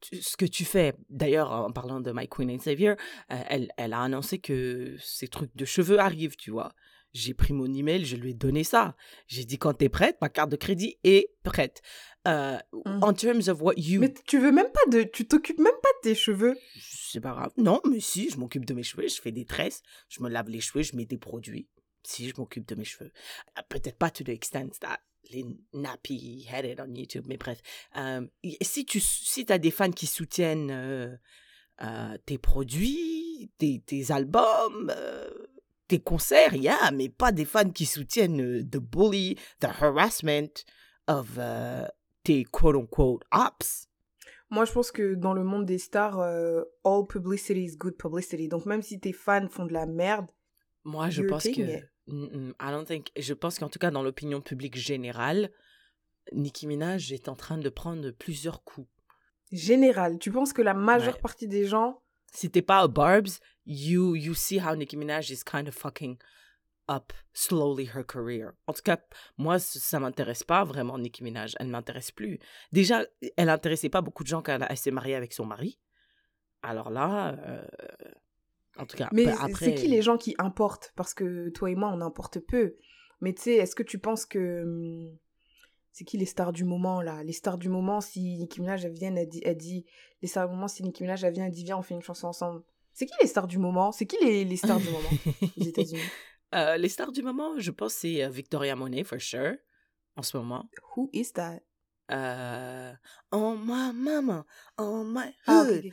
tu- ce que tu fais, d'ailleurs, en parlant de My Queen and Savior, euh, elle, elle a annoncé que ces trucs de cheveux arrivent, tu vois. J'ai pris mon email, je lui ai donné ça. J'ai dit, quand t'es prête, ma carte de crédit est prête. Euh, Mhm. En terms of what you... Mais tu veux même pas de. Tu t'occupes même pas de tes cheveux. C'est pas grave. Non, mais si, je m'occupe de mes cheveux, je fais des tresses, je me lave les cheveux, je mets des produits. Si, je m'occupe de mes cheveux. Euh, Peut-être pas to the extent that les nappy headed on YouTube, mais bref. Euh, si tu si as des fans qui soutiennent euh, euh, tes produits, tes, tes albums, tes concerts, yeah, mais pas des fans qui soutiennent the bully, the harassment of tes quote-unquote ops. Moi, je pense que dans le monde des stars, all publicity is good publicity. Donc, même si tes fans font de la merde, Moi, je pense que. it. Mm, mm, I don't think. Je pense qu'en tout cas, dans l'opinion publique générale, Nicki Minaj est en train de prendre plusieurs coups. général, tu penses que la majeure Ouais. partie des gens. Si t'es pas Barb's, you, you see how Nicki Minaj is kind of fucking up slowly her career. En tout cas, moi, ça m'intéresse pas vraiment, Nicki Minaj. Elle m'intéresse plus. Déjà, elle intéressait pas beaucoup de gens quand elle, elle s'est mariée avec son mari. Alors là, euh, en tout cas, Mais c'est- après. c'est qui les gens qui importent? Parce que toi et moi, on importe peu. Mais tu sais, est-ce que tu penses que. hum, C'est qui les stars du moment, là? Les stars du moment, si Nicki Minaj, elle vient, elle dit, elle dit. Les stars du moment, si Nicki Minaj, elle vient, elle dit, viens, on fait une chanson ensemble. C'est qui les stars du moment? C'est qui les, les stars du moment aux États-Unis? Euh, les stars du moment, je pense, c'est euh, Victoria Monet, for sure, en ce moment. Who is that? Euh, oh my mama, oh my hood.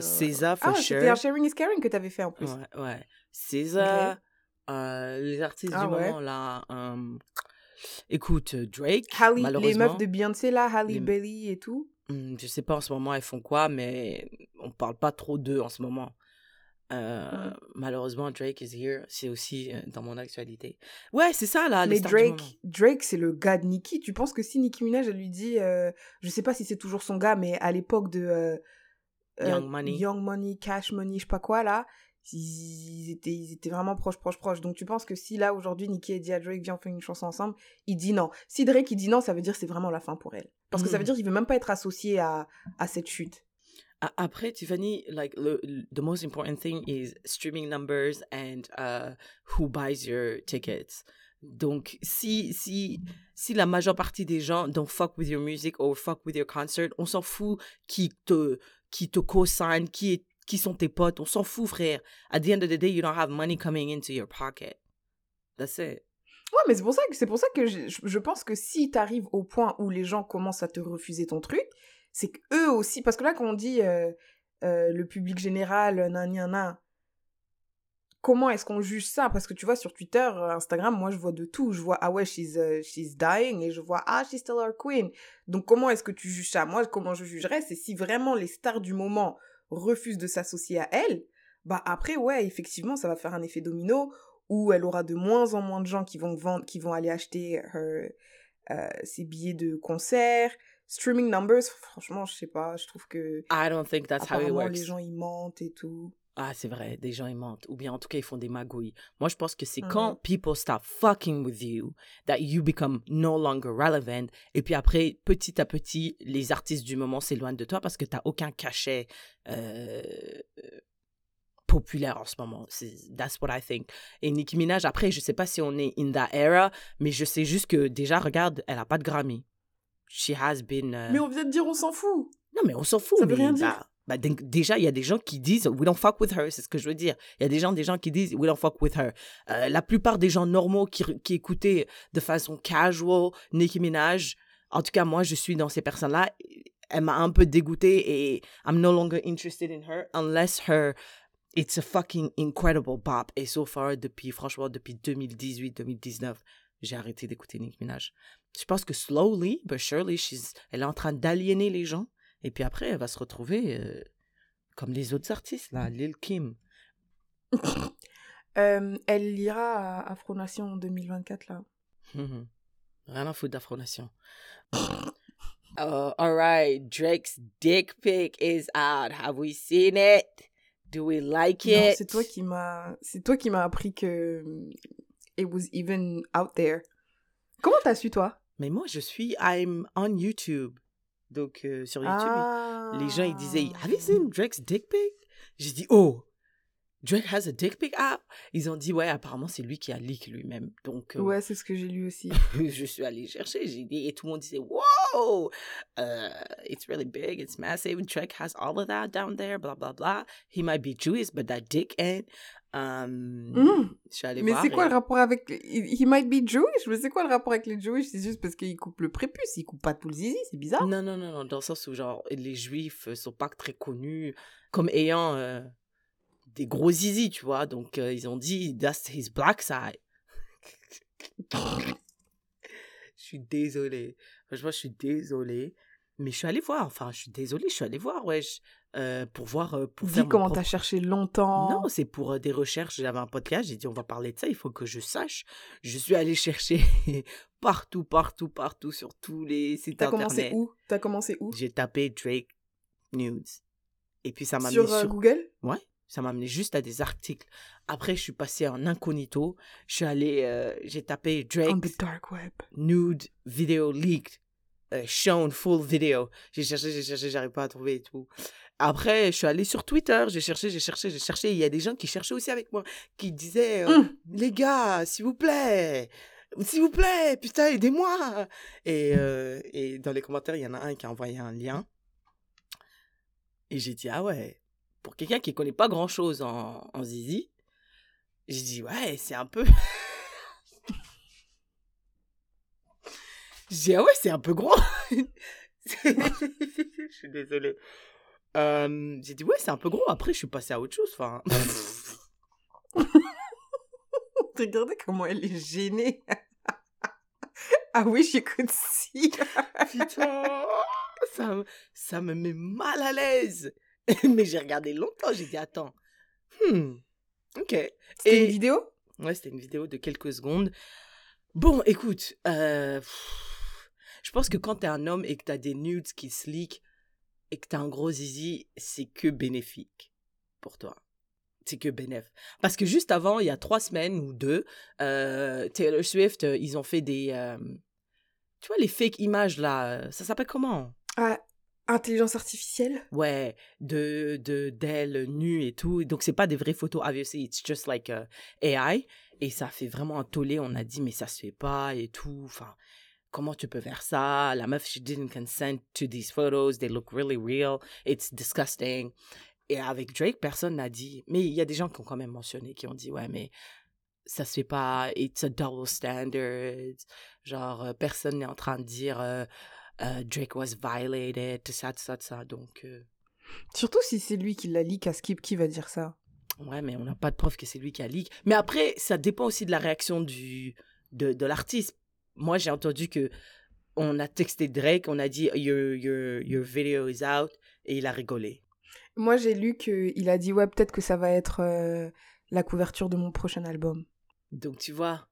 César, for Ah, sure. c'était un Sharing is Caring que t'avais fait en plus. Ouais, ouais. César, euh, les artistes Ah du ouais. moment, là. écoute, euh, Drake, Halle, les malheureusement. meufs de Beyoncé, là, Halle Bailey et tout. Hmm, je sais pas en ce moment elles font quoi, mais on parle pas trop d'eux en ce moment. Euh, Mm. Malheureusement, Drake is here. C'est aussi euh, dans mon actualité. Ouais, c'est ça là, Mais. Drake, Drake c'est le gars de Nicki. Tu penses que si Nicki Minaj, elle lui dit, euh, je sais pas si c'est toujours son gars, mais à l'époque de euh, Young Money. Young Money, Cash Money, je sais pas quoi là, ils étaient, ils étaient vraiment proches, proches, proches. Donc tu penses que si là aujourd'hui Nicki a dit à Drake, viens on fait une chanson ensemble, il dit non. Si Drake il dit non, ça veut dire que c'est vraiment la fin pour elle. Parce que ça veut Mhm. dire qu'il veut même pas être associé à, à cette chute. Après, Tiffany, like le, the most important thing is streaming numbers and uh, who buys your tickets. Donc, si, si, si la majeure partie des gens don't fuck with your music or fuck with your concert, on s'en fout qui te, qui te co-sign, qui, qui sont tes potes, on s'en fout, frère. At the end of the day, you don't have money coming into your pocket. That's it. Ouais, mais c'est pour ça que, c'est pour ça que je, je pense que si t'arrives au point où les gens commencent à te refuser ton truc, c'est qu'eux aussi, parce que là, quand on dit le public général, nan, nan, nan, comment est-ce qu'on juge ça? Parce que tu vois, sur Twitter, euh, Instagram, moi, je vois de tout. Je vois, ah ouais, she's, she's dying, et je vois, ah, she's still our queen. Donc, comment est-ce que tu juges ça? Moi, comment je jugerais, c'est si vraiment les stars du moment refusent de s'associer à elle, bah après, ouais, effectivement, ça va faire un effet domino où elle aura de moins en moins de gens qui vont vendre, qui vont aller acheter ses billets de concert. Streaming numbers, franchement, je sais pas, je trouve que I don't think that's how it works. les gens ils mentent et tout. Ah, c'est vrai, des gens ils mentent. Ou bien en tout cas, ils font des magouilles. Moi, je pense que c'est quand people stop fucking with you that you become no longer relevant. Et puis après, petit à petit, les artistes du moment s'éloignent de toi parce que t'as aucun cachet euh, populaire en ce moment. That's what I think. Et Nicki Minaj, après, je sais pas si on est in that era, mais je sais juste que déjà, regarde, elle a pas de Grammy. She has been... euh, Mais on vient de dire on s'en fout. non, mais on s'en fout. Ça veut rien dire. bah- bah, donc, déjà, il y a des gens qui disent We don't fuck with her, c'est ce que je veux dire. Il y a des gens, des gens qui disent We don't fuck with her. Euh, la plupart des gens normaux qui, qui écoutaient de façon casual Nicki Minaj, en tout cas, moi, je suis dans ces personnes-là. Elle m'a un peu dégoûté et I'm no longer interested in her unless her. It's a fucking incredible bop. Et so far, depuis, franchement, depuis 2018-2019, j'ai arrêté d'écouter Nicki Minaj. Je pense que slowly, but surely, she's, elle est en train d'aliéner les gens. Et puis après, elle va se retrouver euh, comme les autres artistes, là, Lil Kim. Euh, elle ira à Afro Nation en 2024 là. Rien à foutre d'Afro-Nation. Uh, all right, Drake's dick pic is out. Have we seen it? Do we like Non, it? c'est toi qui m'a, c'est toi qui m'as appris que mm, it was even out there. Comment t'as su toi? Mais moi, je suis, I'm on YouTube. Donc, euh, sur YouTube, Ah. les gens, ils disaient, Have you seen Drake's dick pic? J'ai dit, oh, Drake has a dick pic out? Ils ont dit, ouais, apparemment, c'est lui qui a leak lui-même. Donc, euh, Ouais, c'est ce que j'ai lu aussi. je suis allée chercher, j'ai dit, et tout le monde disait, wow, uh, it's really big, it's massive, Drake has all of that down there, blah, blah, blah. He might be Jewish, but that dick ain't. Um, Mhm. Je suis allée Mais c'est quoi et- le rapport avec he might be Jewish? Mais c'est quoi le rapport avec les Jewish? C'est juste parce qu'ils coupent le prépuce, ils coupent pas tout le zizi, c'est bizarre. Non, non, non, non, dans le sens où, genre, les juifs euh, sont pas très connus comme ayant euh, des gros zizi, tu vois. Donc, euh, ils ont dit, that's his black side. je suis désolée. Franchement, je suis désolée. Mais je suis allée voir. Enfin, je suis désolée, je suis allée voir, wesh. euh, pour voir. euh, pour Dis faire comment propre- t'as cherché longtemps. Non, c'est pour euh, des recherches. J'avais un podcast, j'ai dit on va parler de ça, il faut que je sache. Je suis allée chercher partout, partout, partout sur tous les sites T'as internet. commencé où? T'as commencé où? J'ai tapé Drake News. Et puis ça m'a Sur euh, sur... Google? Ouais, ça m'a amené juste à des articles. Après, je suis passée en incognito. Je suis allée... euh, j'ai tapé On Drake the dark web. nude video leaked. euh, shown full video. J'ai cherché, j'ai cherché, j'arrive pas à trouver et tout. Après, je suis allée sur Twitter, j'ai cherché, j'ai cherché, j'ai cherché. Il y a des gens qui cherchaient aussi avec moi, qui disaient euh, Hum. Les gars, s'il vous plaît, s'il vous plaît, putain, aidez-moi. Et, euh, et dans les commentaires, il y en a un qui a envoyé un lien. Et j'ai dit, ah ouais, pour quelqu'un qui connaît pas grand chose en, en Zizi, j'ai dit, ouais, c'est un peu. j'ai dit, ah ouais, c'est un peu gros. je suis désolée. Euh, j'ai dit, ouais, c'est un peu gros. Après, je suis passée à autre chose. Enfin. Regardez comment elle est gênée. ah oui, j'écoute si. Putain, ça, ça me met mal à l'aise. Mais j'ai regardé longtemps, j'ai dit, attends. Hmm, ok. C'était Et- une vidéo? Ouais, c'était une vidéo de quelques secondes. Bon, écoute, euh, pff, je pense que quand t'es un homme et que t'as des nudes qui se leak et que t'as un gros zizi, c'est que bénéfique pour toi. C'est que bénéf. Parce que juste avant, il y a trois semaines ou deux, euh, Taylor Swift, euh, ils ont fait des... euh, tu vois, les fake images là, ça s'appelle comment? Ah, intelligence artificielle? Ouais, de de d'elle et tout. Donc c'est pas des vraies photos. Obviously, it's just like uh, AI. Et ça fait vraiment un tollé. On a dit mais ça se fait pas et tout. Enfin, comment tu peux faire ça? La meuf, she didn't consent to these photos. They look really real. It's disgusting. Et avec Drake, personne n'a dit. Mais il y a des gens qui ont quand même mentionné, qui ont dit ouais mais ça se fait pas. It's a double standard. Genre euh, personne n'est en train de dire. euh, euh, Drake was violated, tout ça, tout ça, tout ça. Donc, euh, Surtout si c'est lui qui la leak à Skip, qui va dire ça? Ouais, mais on n'a pas de preuve que c'est lui qui a leak. Mais après, ça dépend aussi de la réaction du, de, de l'artiste. Moi, j'ai entendu que on a texté Drake, on a dit your, your, your video is out, et il a rigolé. Moi, j'ai lu qu'il a dit, ouais, peut-être que ça va être euh, la couverture de mon prochain album. Donc, tu vois,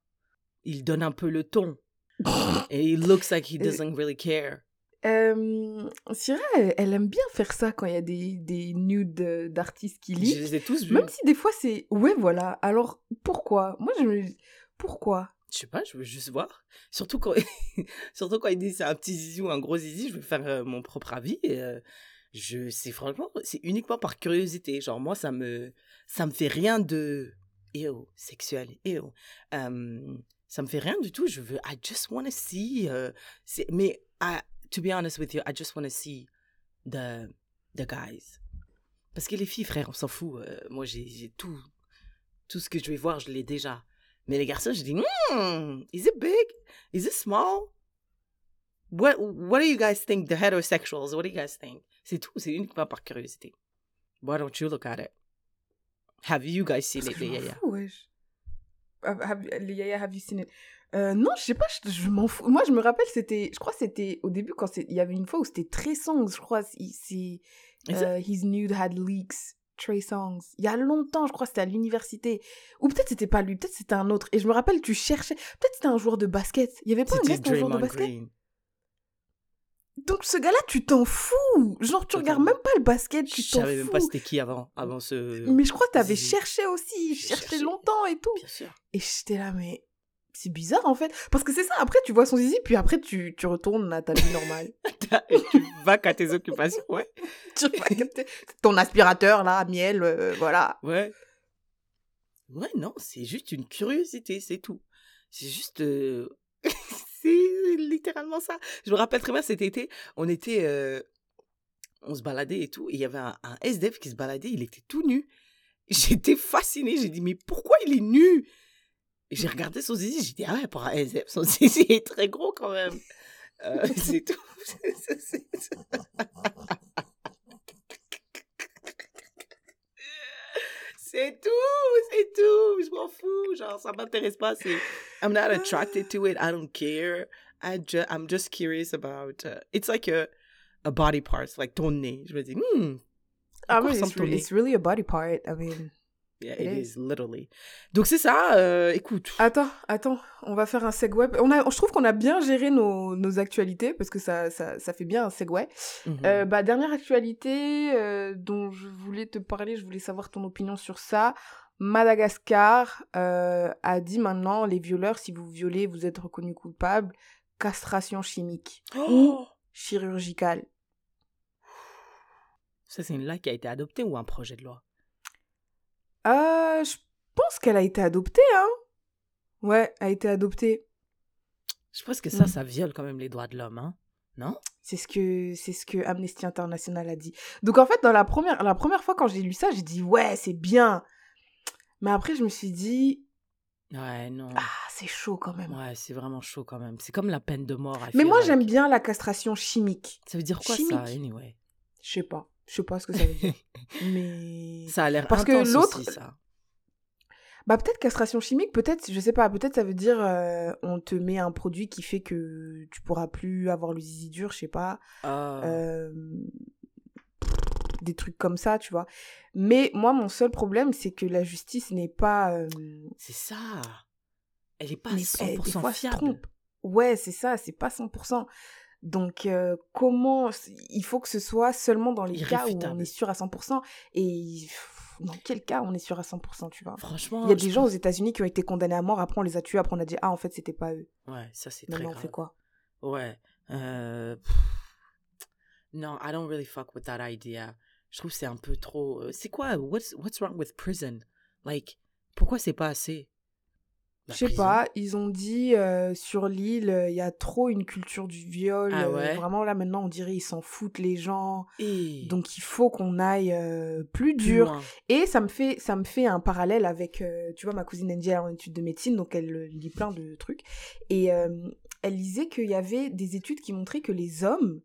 il donne un peu le ton. et it looks like he doesn't really care. Euh, Syrah, elle, elle aime bien faire ça quand il y a des, des nudes d'artistes qui Je leak. les ai tous vus. Même si des fois c'est... Ouais, voilà. Alors, pourquoi? Moi, je me... Pourquoi? Je sais pas, je veux juste voir. Surtout quand, surtout quand il dit c'est un petit zizi ou un gros zizi, je veux faire euh, mon propre avis. Et, euh, je, c'est franchement, c'est uniquement par curiosité. Genre, moi, ça me, ça me fait rien de, ew, sexuel, ew. Euh, ça me fait rien du tout. Je veux, I just want to see, euh, mais, I, to be honest with you, I just want to see the, the guys. Parce que les filles, frère, on s'en fout. euh, moi, j'ai, tout, tout ce que je vais voir, je l'ai déjà. Mais les garçons, je dis, hmm, is it big? Is it small? What, what do you guys think, the heterosexuals? What do you guys think? C'est tout, c'est uniquement par curiosité. Why don't you look at it? Have you guys seen Parce it, que fous. Have- Yaya, have you seen it? Euh, non, je sais pas, je, je m'en fous. Moi, je me rappelle, c'était, je crois que c'était au début, quand il y avait une fois où c'était Trey Songs, je crois, c'est, euh, His Nude Had Leaks, Trey Songs. Il y a longtemps, je crois, c'était à l'université. Ou peut-être c'était pas lui, peut-être c'était un autre. Et je me rappelle, tu cherchais, peut-être c'était un joueur de basket. Il y avait pas un gars, joueur de basket? Green. Donc ce gars-là, tu t'en fous Genre, tu regardes même pas le basket, tu Je t'en savais même pas fous c'était qui avant, avant ce... Mais je crois que t'avais cherché aussi, cherché longtemps et tout. Bien sûr. Et j'étais là, mais c'est bizarre en fait. Parce que c'est ça, après tu vois son zizi, puis après tu, tu retournes à ta vie normale. Et tu vas qu'à tes occupations, ouais. tu vas capter ton aspirateur là, miel, euh, voilà. Ouais. Ouais, non, c'est juste une curiosité, c'est tout. C'est juste. euh, c'est littéralement ça. Je me rappelle très bien cet été, on était. euh, On se baladait et tout, il y avait un, SDF qui se baladait, il était tout nu. J'étais fascinée, j'ai dit, mais pourquoi il est nu? J'ai regardé son zizi, j'ai dit, ah ouais, pour un SDF, son zizi est très gros quand même. Euh, c'est tout. C'est- c'est- C'est tout, c'est tout. Je m'en fous. Genre, ça m'intéresse pas. C'est, I'm not attracted to it. I don't care. I ju- I'm just curious about. uh, it's like a, a body part, like ton nez. Je me dis, hmm, Ah oui, ressemble it's, re- it's really a body part. I mean. yeah, It it is. is literally. Donc c'est ça. euh, écoute, Attends, attends, on va faire un segue. On a, je trouve qu'on a bien géré nos, nos actualités parce que ça, ça, ça fait bien un segue. Mhm. Euh, bah, dernière actualité euh, dont je voulais te parler, je voulais savoir ton opinion sur ça. Madagascar euh, a dit maintenant, les violeurs, si vous violez, vous êtes reconnu coupable. Castration chimique, Oh chirurgicale. ça c'est une loi qui a été adoptée ou un projet de loi? Euh, je pense qu'elle a été adoptée, hein. Ouais, a été adoptée. Je pense que ça, Mm. ça viole quand même les droits de l'homme, hein Non? C'est ce que c'est ce que Amnesty International a dit. Donc en fait, dans la première la première fois quand j'ai lu ça, j'ai dit ouais, c'est bien. Mais après, je me suis dit Ouais, non. ah, c'est chaud quand même. Ouais, c'est vraiment chaud quand même. C'est comme la peine de mort. I Mais moi, j'aime bien la castration chimique. Ça veut dire quoi ça, chimique. anyway? Je sais pas, je sais pas ce que ça veut dire. Mais Ça a l'air Parce que l'autre- ça. bah peut-être castration chimique, peut-être, je sais pas, peut-être ça veut dire euh, on te met un produit qui fait que tu pourras plus avoir le zizi dur, je sais pas. Euh, des trucs comme ça, tu vois. Mais moi, mon seul problème, c'est que la justice n'est pas. euh, C'est ça. Elle est pas n'est- elle, 100% des fois, se fiable. trompe. Ouais, c'est ça, c'est pas 100%. Donc, euh, comment. Il faut que ce soit seulement dans les cas où on est sûr à 100%. Et dans quel cas on est sûr à 100%, tu vois? Franchement, Il y a des gens aux États-Unis qui ont été condamnés à mort, après on les a tués, après on a dit Ah, en fait, c'était pas eux. Ouais, ça c'est très Maintenant, on fait quoi? Ouais. Euh... Non, I don't really fuck with that idea. Je trouve que c'est un peu trop. euh, C'est quoi? What's, what's wrong with prison? Like, pourquoi c'est pas assez? Je sais pas, ils ont dit euh, sur l'île, euh, il y a trop une culture du viol. Ah euh, vraiment, là, maintenant, on dirait ils s'en foutent, les gens. Et Donc, il faut qu'on aille plus dur. Et ça me fait, ça me fait un parallèle avec, tu vois, ma cousine Angie, elle est en études de médecine, donc elle lit plein de trucs. Et elle disait qu'il y avait des études qui montraient que les hommes,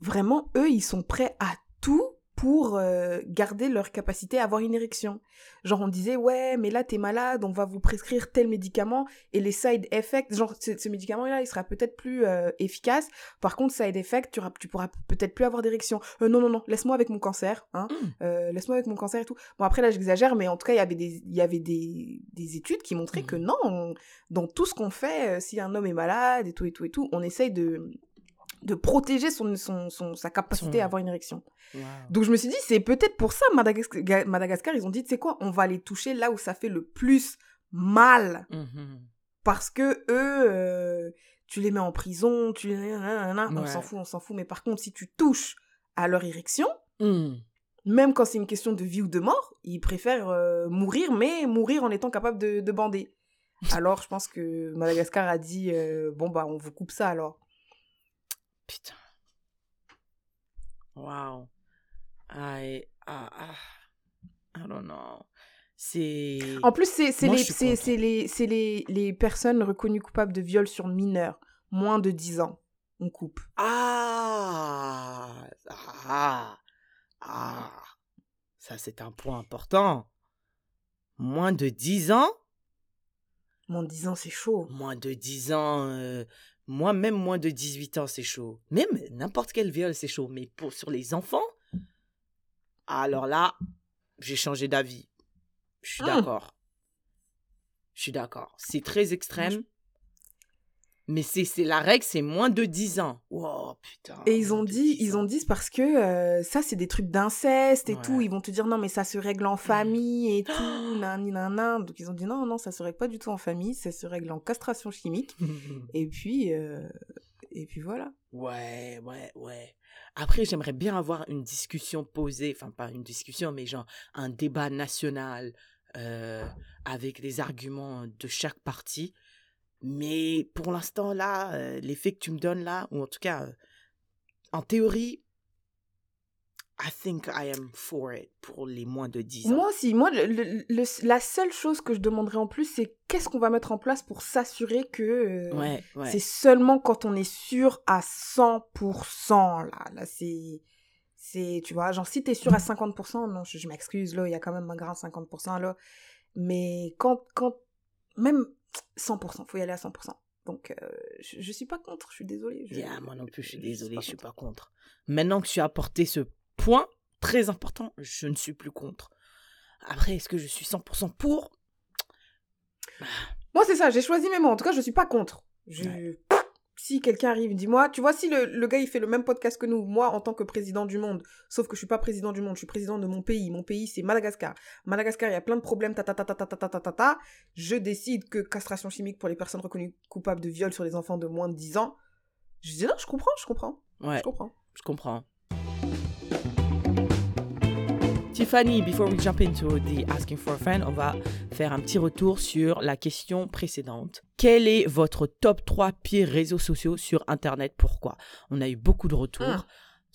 vraiment, eux, ils sont prêts à tout pour euh, garder leur capacité à avoir une érection. Genre, on disait, ouais, mais là, t'es malade, on va vous prescrire tel médicament, et les side effects, genre, ce, ce médicament-là, il sera peut-être plus euh, efficace. Par contre, side effects, tu, auras- tu pourras peut-être plus avoir d'érection. Euh, non, non, non, laisse-moi avec mon cancer, hein. Mm. Euh, laisse-moi avec mon cancer et tout. Bon, après, là, j'exagère, mais en tout cas, il y avait des, il y avait des, des études qui montraient Mhm. que non, on- dans tout ce qu'on fait, si un homme est malade et tout et tout et tout, on essaye de, de protéger son, son, son- sa capacité Son- à avoir une érection. Wow. Donc, je me suis dit, c'est peut-être pour ça, Madagascar, Ga- Madagascar, ils ont dit, tu sais quoi, on va les toucher là où ça fait le plus mal. Mhm. Parce que eux, euh, tu les mets en prison, tu les... On Ouais. s'en fout, on s'en fout. Mais par contre, si tu touches à leur érection, Mm. même quand c'est une question de vie ou de mort, ils préfèrent euh, mourir, mais mourir en étant capable de, de bander. Alors, je pense que Madagascar a dit euh, bon bah on vous coupe ça alors. Putain. Wow. I, ah, ah, I don't know. C'est. En plus, c'est c'est Moi, les, c'est- c'est les, c'est les, les personnes reconnues coupables de viol sur mineurs, moins de 10 ans. On coupe. Ah, ah, ah. Ça, c'est un point important. Moins de 10 ans? Moins de 10 ans, c'est chaud. Moins de 10 ans, euh, moi, même moins de 18 ans, c'est chaud. Même n'importe quel viol, c'est chaud. Mais pour, sur les enfants, alors là, j'ai changé d'avis. Je suis Hmm. d'accord. Je suis d'accord. C'est très extrême. Mais c'est c'est la règle, c'est moins de 10 ans. Wow, putain. Et ils ont dit, 10 ils ont dit parce que euh, ça c'est des trucs d'inceste et Ouais. tout. Ils vont te dire non mais ça se règle en famille et tout, nani nana. Donc ils ont dit non non ça se règle pas du tout en famille, ça se règle en castration chimique. Et puis euh, et puis voilà. Ouais, ouais, ouais. Après, j'aimerais bien avoir une discussion posée, enfin pas une discussion, mais genre un débat national euh, avec les arguments de chaque parti. Mais pour l'instant, là, euh, les faits que tu me donnes là, ou en tout cas, euh, en théorie, I think I am for it pour les moins de 10 ans. Moi aussi, moi le- le- le- la seule chose que je demanderais en plus c'est qu'est-ce qu'on va mettre en place pour s'assurer que euh, ouais, ouais. c'est seulement quand on est sûr à 100% là. Là c'est c'est tu vois genre si t'es sûr à 50% non je, je m'excuse là il y a quand même un grand 50% là mais quand quand même 100% faut y aller à 100% donc euh, je, je suis pas contre je suis désolée je- Yeah, moi non plus, je suis je désolé, pas je suis pas contre. Maintenant que tu as apporté ce point très important, je ne suis plus contre. Après, est-ce que je suis 100% pour? Moi, c'est ça, j'ai choisi mes mots. En tout cas, je suis pas contre. Je... Ouais. Si quelqu'un arrive, dis-moi, tu vois, si le, le gars il fait le même podcast que nous, moi en tant que président du monde, sauf que je suis pas président du monde, je suis président de mon pays. Mon pays c'est Madagascar. Madagascar, il y a plein de problèmes, ta ta ta ta ta ta ta ta ta ta. Je décide que castration chimique pour les personnes reconnues coupables de viol sur les enfants de moins de 10 ans. Je dis non, je comprends, je comprends, Ouais, je comprends. je comprends. Tiffany, before we jump into the asking for a friend, on va faire un petit retour sur la question précédente. Quel est votre top 3 pires réseaux sociaux sur Internet? Pourquoi? On a eu beaucoup de retours. Ah.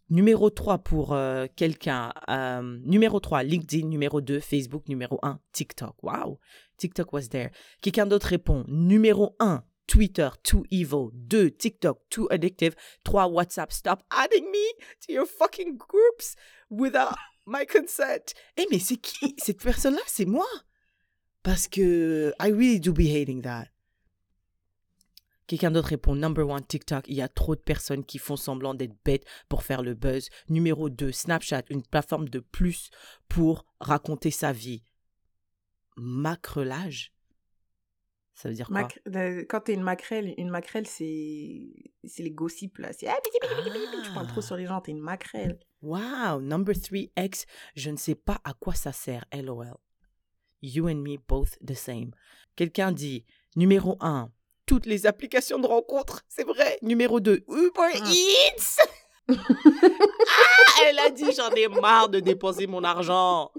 Numéro 3 pour euh, quelqu'un. euh, numéro 3, LinkedIn. Numéro 2, Facebook. Numéro 1, TikTok. Wow. TikTok was there. Quelqu'un d'autre répond. Numéro 1, Twitter. Too evil. 2, TikTok. Too addictive. 3, WhatsApp. Stop adding me to your fucking groups without my consent. Eh, mais c'est qui? Cette personne-là, c'est moi. Parce que I really do be hating that. Quelqu'un d'autre répond Number one, TikTok. Il y a trop de personnes qui font semblant d'être bêtes pour faire le buzz. Numéro 2, Snapchat, une plateforme de plus pour raconter sa vie. Macrelage Ça veut dire quoi? Mac- le- quand t'es une maquerelle, une maquerelle, c'est c'est les gossips, là. C'est... ah, Tu parles trop sur les gens, t'es une maquerelle. Wow, number 3, X, je ne sais pas à quoi ça sert, LOL. You and me both the same. Quelqu'un dit, numéro 1, toutes les applications de rencontres, c'est vrai. Numéro 2, Uber Ah. Eats. ah, elle a dit, j'en ai marre de dépenser mon argent.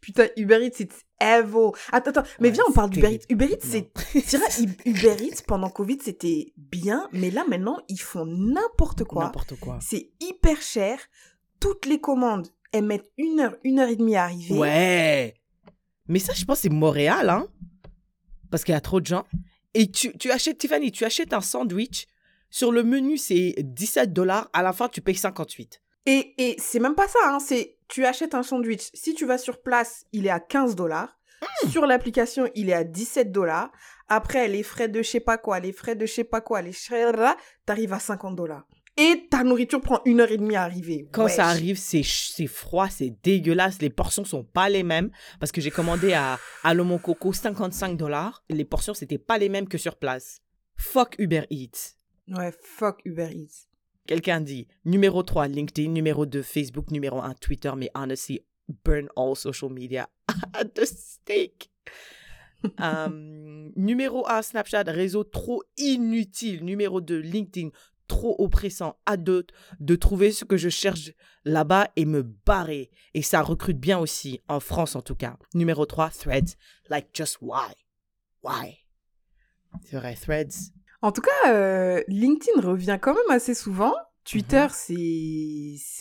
Putain, Uber Eats, c'est evil. Attends, attends, mais Ouais, viens, on parle d'Uber Eats. Uber Eats, c'est... Uber Eats, pendant Covid, c'était bien, mais là, maintenant, ils font n'importe quoi. N'importe quoi. C'est hyper cher. Toutes les commandes, elles mettent une heure, une heure et demie à arriver. Ouais. Mais ça, je pense, c'est Montréal, hein. Parce qu'il y a trop de gens. Et tu, tu achètes, Tiffany, tu achètes un sandwich. Sur le menu, c'est 17 dollars. À la fin, tu payes 58. Et, et c'est même pas ça, hein, c'est tu achètes un sandwich. Si tu vas sur place, il est à 15 dollars. Hmm. Sur l'application, il est à 17 dollars. Après, les frais de je sais pas quoi, les frais de je sais pas quoi, les frais là, t'arrives à 50 dollars. Et ta nourriture prend une heure et demie à arriver. Quand ça arrive, c'est c'est froid, c'est dégueulasse. Les portions sont pas les mêmes. Parce que j'ai commandé à, à Le Mon Coco 55 dollars. Les portions, c'était pas les mêmes que sur place. Fuck Uber Eats. Ouais, fuck Uber Eats. Quelqu'un dit numéro 3, LinkedIn. Numéro 2, Facebook. Numéro 1, Twitter. Mais honestly, burn all social media at the stake. Euh, numéro 1, Snapchat, réseau trop inutile. Numéro 2, LinkedIn, trop oppressant. À d'autres de trouver ce que je cherche là-bas et me barrer. Et ça recrute bien aussi, en France en tout cas. Numéro 3, Threads. Like, just why? Why? C'est vrai, Threads. En tout cas, euh, LinkedIn revient quand même assez souvent. Twitter, Mhm.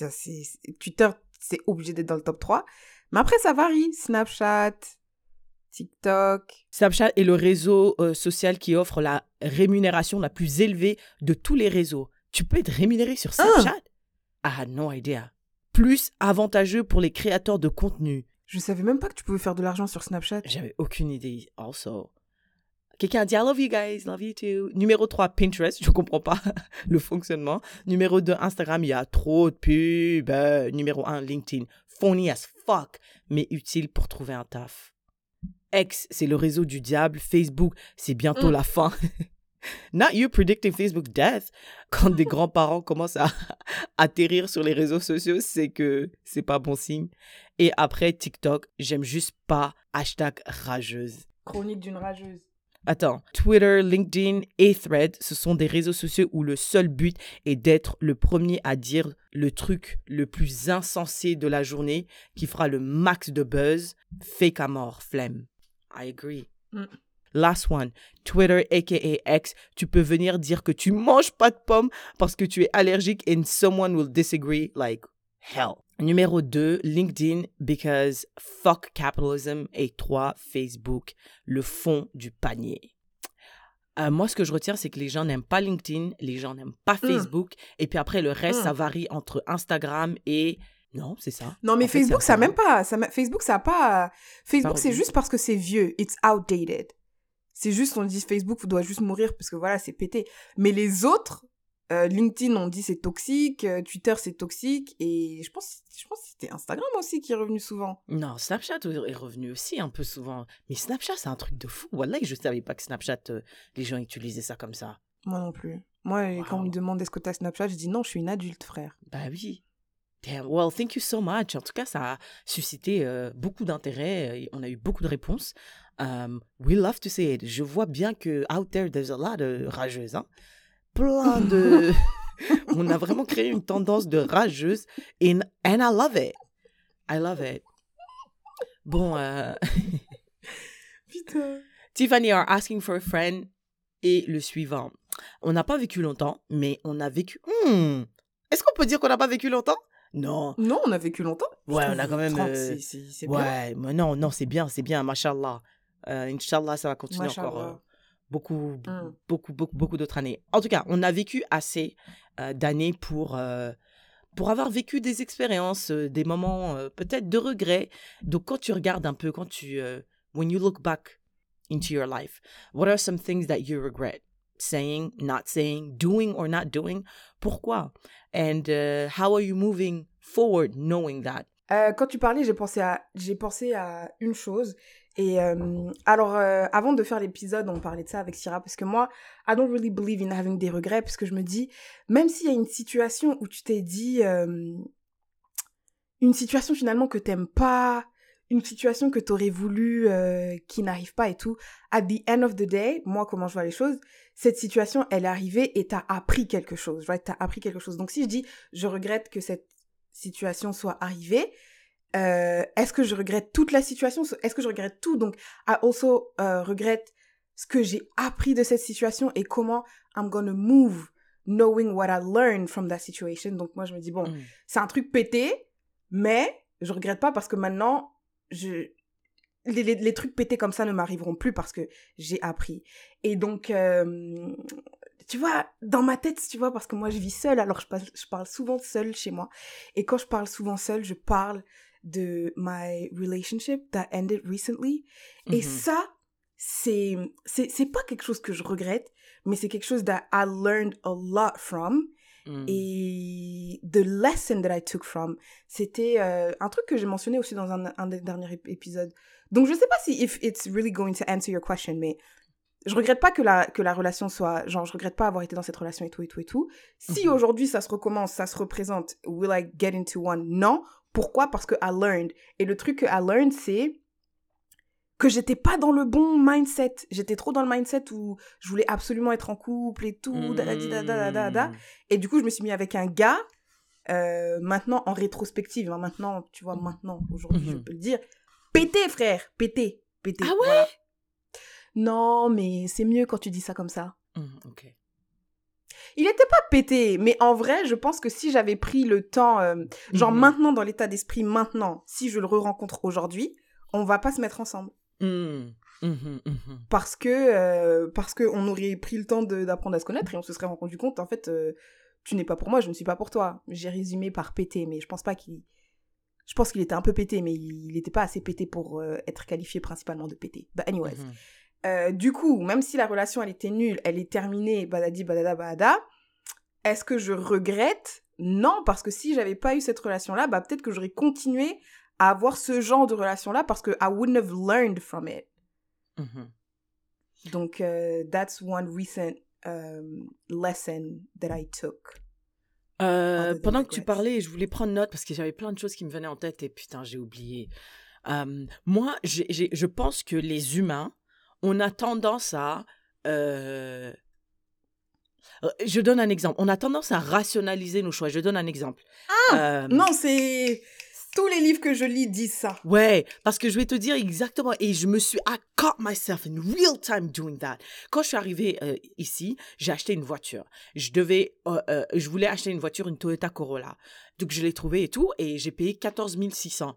c'est, Twitter, c'est obligé d'être dans le top 3. Mais après, ça varie. Snapchat, TikTok. Snapchat est le réseau euh, social qui offre la rémunération la plus élevée de tous les réseaux. Tu peux être rémunéré sur Snapchat? I had no idea. Plus avantageux pour les créateurs de contenu. Je savais même pas que tu pouvais faire de l'argent sur Snapchat. J'avais aucune idée, also. Quelqu'un a dit I love you guys, love you too. Numéro 3, Pinterest, je comprends pas le fonctionnement. Numéro 2, Instagram, il y a trop de pubs. Numéro 1, LinkedIn, phony as fuck, mais utile pour trouver un taf. X, c'est le réseau du diable. Facebook, c'est bientôt Mm. la fin. Not you predicting Facebook death. Quand des grands-parents commencent à atterrir sur les réseaux sociaux, c'est que c'est pas bon signe. Et après, TikTok, j'aime juste pas hashtag rageuse. Chronique d'une rageuse. Attends, Twitter, LinkedIn et Thread, ce sont des réseaux sociaux où le seul but est d'être le premier à dire le truc le plus insensé de la journée qui fera le max de buzz. Fake à mort, flemme. I agree. Mm. Last one, Twitter aka X, tu peux venir dire que tu manges pas de pommes parce que tu es allergique and someone will disagree like hell. Numéro 2, LinkedIn because fuck capitalism et 3, Facebook, le fond du panier. Euh, moi, ce que je retiens, c'est que les gens n'aiment pas LinkedIn, les gens n'aiment pas Facebook, et puis après, le reste, Mm. ça varie entre Instagram et... Non, c'est ça. Non, mais En Facebook, ça un- même pas. Ça, Facebook, ça pas. Facebook, c'est juste parce que c'est vieux. It's outdated. C'est juste, on dit Facebook doit juste mourir parce que voilà, c'est pété. Mais les autres, euh, LinkedIn, on dit c'est toxique, euh, Twitter, c'est toxique, et je pense, je pense que c'était Instagram aussi qui est revenu souvent. Non, Snapchat est revenu aussi un peu souvent. Mais Snapchat, c'est un truc de fou. Voilà, je savais pas que Snapchat, euh, les gens utilisaient ça comme ça. Moi non plus. Moi, quand on me demande est-ce que t'as Snapchat, je dis non, je suis une adulte, frère. Bah oui. Damn, well, thank you so much. En tout cas, ça a suscité beaucoup d'intérêt. On a eu beaucoup de réponses. Um, we love to see it. Je vois bien que out there, there's a lot de rageuses. Hein? Plein de... On a vraiment créé une tendance de rageuses. And, and I love it. I love it. Bon, euh, Putain. Tiffany are asking for a friend et le suivant. On n'a pas vécu longtemps, mais on a vécu. Hmm. Est-ce qu'on peut dire qu'on n'a pas vécu longtemps? Non. Non, on a vécu longtemps. Ouais, on a quand même, 30, euh, c'est- bien. Ouais, mais non, non, c'est bien, c'est bien, mashallah. Euh, Inch'Allah, ça va continuer encore Mashallah. Beaucoup, Mm. beaucoup, beaucoup, beaucoup d'autres années. En tout cas, on a vécu assez euh, d'années pour, euh, pour avoir vécu des expériences, euh, des moments euh, peut-être de regret. Donc, quand tu regardes un peu, quand tu. euh, when you look back into your life, what are some things that you regret? Saying, not saying, doing or not doing? Pourquoi? And uh, how are you moving forward knowing that? Euh, quand tu parlais, j'ai pensé à j'ai pensé à une chose. Et euh, alors, euh, avant de faire l'épisode, on parlait de ça avec Syrah parce que moi, I don't really believe in having des regrets parce que je me dis, même s'il y a une situation où tu t'es dit, euh, une situation finalement que t'aimes pas, une situation que t'aurais voulu qui n'arrive pas et tout, at the end of the day, moi comment je vois les choses, cette situation elle est arrivée et t'as appris quelque chose, right? T'as appris quelque chose. Donc si je dis, je regrette que cette situation soit arrivée, euh, est-ce que je regrette toute la situation? Est-ce que je regrette tout? Donc, I also euh, regrette ce que j'ai appris de cette situation et comment I'm gonna move knowing what I learned from that situation. Donc, moi, je me dis, bon, Mm. c'est un truc pété, mais je regrette pas parce que maintenant, je... les, les- les trucs pétés comme ça ne m'arriveront plus parce que j'ai appris. Et donc, euh, tu vois, dans ma tête, tu vois, parce que moi, je vis seule, alors je, passe- je parle souvent seule chez moi. Et quand je parle souvent seule, je parle de my relationship that ended recently. Et Mhm. ça, c'est, c'est, c'est pas quelque chose que je regrette, mais c'est quelque chose that I learned a lot from. Mm. Et the lesson that I took from, c'était euh, un truc que j'ai mentionné aussi dans un, un des derniers ép- épisodes. Donc je sais pas si if it's really going to answer your question, mais je regrette pas que la, que la relation soit, genre je regrette pas avoir été dans cette relation et tout et tout et tout. Si Mhm. aujourd'hui ça se recommence, ça se représente, will I get into one? Non. Pourquoi? Parce que I learned. Et le truc que I learned, c'est que j'étais pas dans le bon mindset. J'étais trop dans le mindset où je voulais absolument être en couple et tout, da da da da da da da. Mm. Et du coup, je me suis mis avec un gars, euh, maintenant en rétrospective, hein, maintenant, tu vois, maintenant, aujourd'hui, je Mhm. peux le dire, pété, frère, pété, pété. Ah ouais? Voilà. Non, mais c'est mieux quand tu dis ça comme ça. Mm, ok. Il était pas pété, mais en vrai, je pense que si j'avais pris le temps, euh, genre Mhm. maintenant, dans l'état d'esprit, maintenant, si je le re-rencontre aujourd'hui, on va pas se mettre ensemble. Mm, mhm, mhm. parce que euh, parce que on aurait pris le temps d'apprendre à se connaître et on se serait rendu compte en fait euh, tu n'es pas pour moi je ne suis pas pour toi j'ai résumé par pété mais je pense pas qu'il je pense qu'il était un peu pété mais il n'était pas assez pété pour euh, être qualifié principalement de pété but anyways. Euh, du coup même si la relation elle était nulle elle est terminée badadi badada badada est-ce que je regrette? Non parce que si j'avais pas eu cette relation là bah peut-être que j'aurais continué à avoir ce genre de relation là parce que I wouldn't have learned from it Mhm. donc, euh, that's one recent um, lesson that I took. Euh, pendant que tu parlais, je voulais prendre note parce que j'avais plein de choses qui me venaient en tête et putain, j'ai oublié. Euh, moi, j'ai- j'ai- je pense que les humains, on a tendance à... euh, euh, Je donne un exemple. On a tendance à rationaliser nos choix. Je donne un exemple. Euh, Non, c'est... Tous les livres que je lis disent ça. Ouais, parce que je vais te dire exactement, et je me suis, I caught myself in real time doing that. Quand je suis arrivée euh, ici, j'ai acheté une voiture. Je devais, euh, euh, je voulais acheter une voiture, une Toyota Corolla. Donc je l'ai trouvée et tout, et j'ai payé 14 600.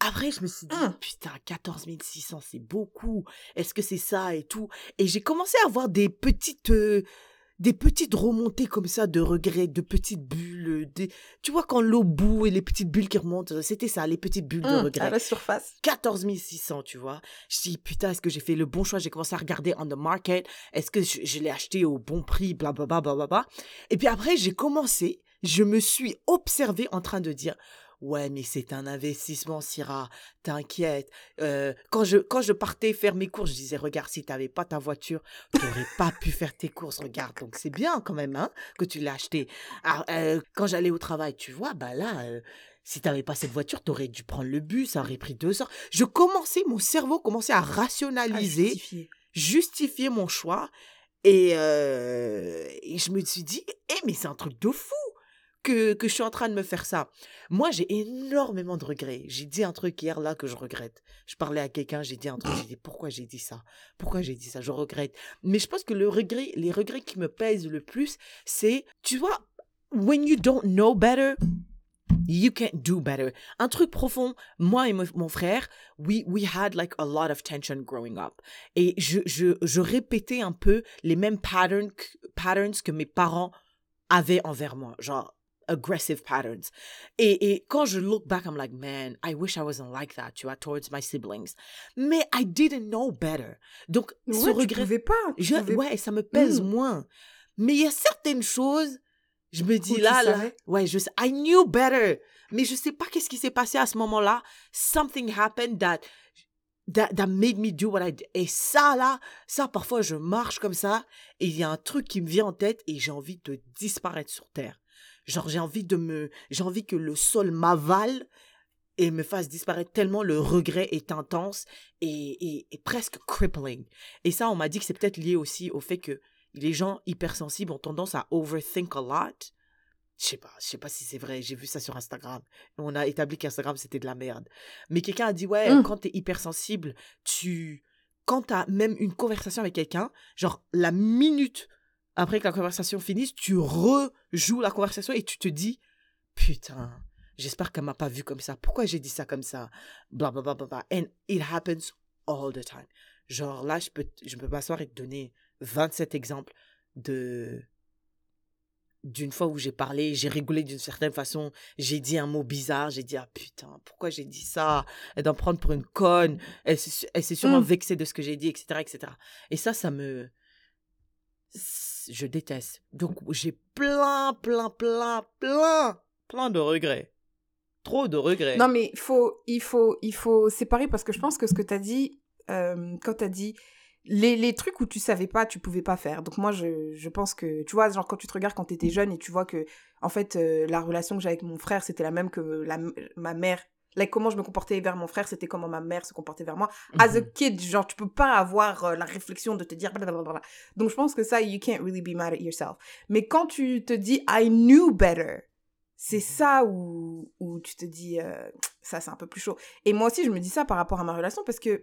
Après, je me suis dit, Hum. putain, 14 600, c'est beaucoup. Est-ce que c'est ça et tout? Et j'ai commencé à avoir des petites, des petites remontées comme ça de regrets, de petites bulles. euh, Des... Tu vois, quand l'eau bout et les petites bulles qui remontent, c'était ça, les petites bulles de Hum, regrets. à la surface. 14 600, tu vois. Je dis, putain, est-ce que j'ai fait le bon choix? J'ai commencé à regarder on the market. Est-ce que je, je l'ai acheté au bon prix? Blablabla. Bla, bla, bla. Et puis après, j'ai commencé, je me suis observée en train de dire, ouais, mais c'est un investissement, Syrah. T'inquiète. Euh, quand, je, quand je partais faire mes courses, je disais, regarde, si t'avais pas ta voiture, t'aurais pas pu faire tes courses. Regarde, donc c'est bien quand même hein, que tu l'as acheté. Alors, euh, quand j'allais au travail, tu vois, bah là... euh, si t'avais pas cette voiture, t'aurais dû prendre le bus, ça aurait pris deux heures. Je commençais, mon cerveau commençait à À rationaliser, justifier. justifier mon choix. Et, euh, et je me suis dit, eh, mais c'est un truc de fou que, que je suis en train de me faire ça. Moi, j'ai énormément de regrets. J'ai dit un truc hier là que je regrette. Je parlais à quelqu'un, j'ai dit un truc, j'ai dit pourquoi j'ai dit ça? Pourquoi j'ai dit ça? Je regrette. Mais je pense que le regret, les regrets qui me pèsent le plus, c'est, tu vois, when you don't know better, You can't do better. Un truc profond, moi et mon frère, we, we had like a lot of tension growing up. Et je, je, je répétais un peu les mêmes patterns, patterns que mes parents avaient envers moi. Genre, aggressive patterns. Et, et quand je look back, I'm like, man, I wish I wasn't like that, tu vois, towards my siblings. Mais I didn't know better. Donc, Ouais, ce tu regret, pouvais pas. tu je, pouvais- ouais, ça me pèse Mm. moins. Mais il y a certaines choses, je me dis tu là, là, savais? ouais, je sais, I knew better. Mais je sais pas qu'est-ce qui s'est passé à ce moment-là. Something happened that, that, that made me do what I did. Et ça, là, ça, parfois, je marche comme ça et il y a un truc qui me vient en tête et j'ai envie de disparaître sur terre. Genre, j'ai envie de me, j'ai envie que le sol m'avale et me fasse disparaître tellement le regret est intense et, et, et presque crippling. Et ça, on m'a dit que c'est peut-être lié aussi au fait que les gens hypersensibles ont tendance à overthink a lot. Je sais pas, je sais pas si c'est vrai, j'ai vu ça sur Instagram. On a établi qu'Instagram c'était de la merde. Mais quelqu'un a dit ouais, Mm. quand t'es hypersensible, tu quand t'as même une conversation avec quelqu'un, genre la minute après que la conversation finisse, tu rejoues la conversation et tu te dis putain, j'espère qu'elle m'a pas vu comme ça. Pourquoi j'ai dit ça comme ça? Bla bla bla bla bla. And it happens all the time. Genre là, je peux je peux m'asseoir et te donner 27 exemples de d'une fois où j'ai parlé, j'ai rigolé d'une certaine façon, j'ai dit un mot bizarre, j'ai dit ah putain, pourquoi j'ai dit ça? Elle me prendre pour une conne, elle s'est su- elle s'est sûrement Mm. vexée de ce que j'ai dit, etc., etc. Et ça, ça me... Je déteste. Donc j'ai plein, plein, plein, plein, plein de regrets. Trop de regrets. Non, mais il faut, il faut, il faut séparer parce que je pense que ce que tu as dit, euh, quand tu as dit les, les trucs où tu savais pas, tu pouvais pas faire. Donc moi, je, je pense que, tu vois, genre quand tu te regardes quand tu étais jeune et tu vois que, en fait, euh, la relation que j'ai avec mon frère, c'était la même que la, ma mère. Like, comment je me comportais vers mon frère, c'était comment ma mère se comportait vers moi. As a Mhm. kid, genre, tu peux pas avoir euh, la réflexion de te dire blablabla. Donc, je pense que ça, you can't really be mad at yourself. Mais quand tu te dis, I knew better, c'est ça où, où tu te dis, euh, ça, c'est un peu plus chaud. Et moi aussi, je me dis ça par rapport à ma relation parce que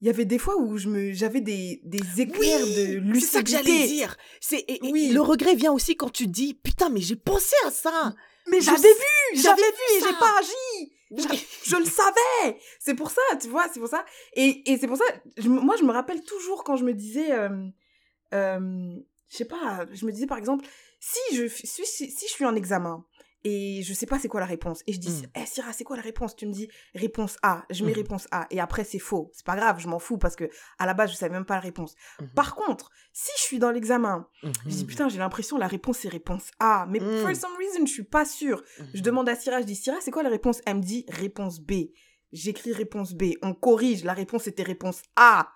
il y avait des fois où je me, j'avais des, des éclairs de lucidité. c'est ça que j'allais dire. C'est Oui. le regret vient aussi quand tu dis putain mais j'ai pensé à ça. Mais j'avais vu, j'avais vu et j'ai pas agi. Je, le savais. C'est pour ça, tu vois, c'est pour ça. Et, et c'est pour ça, je moi, je me rappelle toujours quand je me disais, euh, euh, je sais pas, je me disais par exemple, si je suis, si, si je suis en examen et je sais pas c'est quoi la réponse, et je dis, Mm. eh Syrah, c'est quoi la réponse? Tu me dis réponse A, je mets Mhm. réponse A, et après c'est faux. C'est pas grave, je m'en fous parce que à la base, je savais même pas la réponse. Mhm. Par contre, si je suis dans l'examen, je dis Mhm. putain, j'ai l'impression la réponse c'est réponse A, mais for some reason, je suis pas sûre. Je demande à Syrah, je dis Syrah, c'est quoi la réponse? Elle me dit réponse B. J'écris réponse B. On corrige, la réponse était réponse A.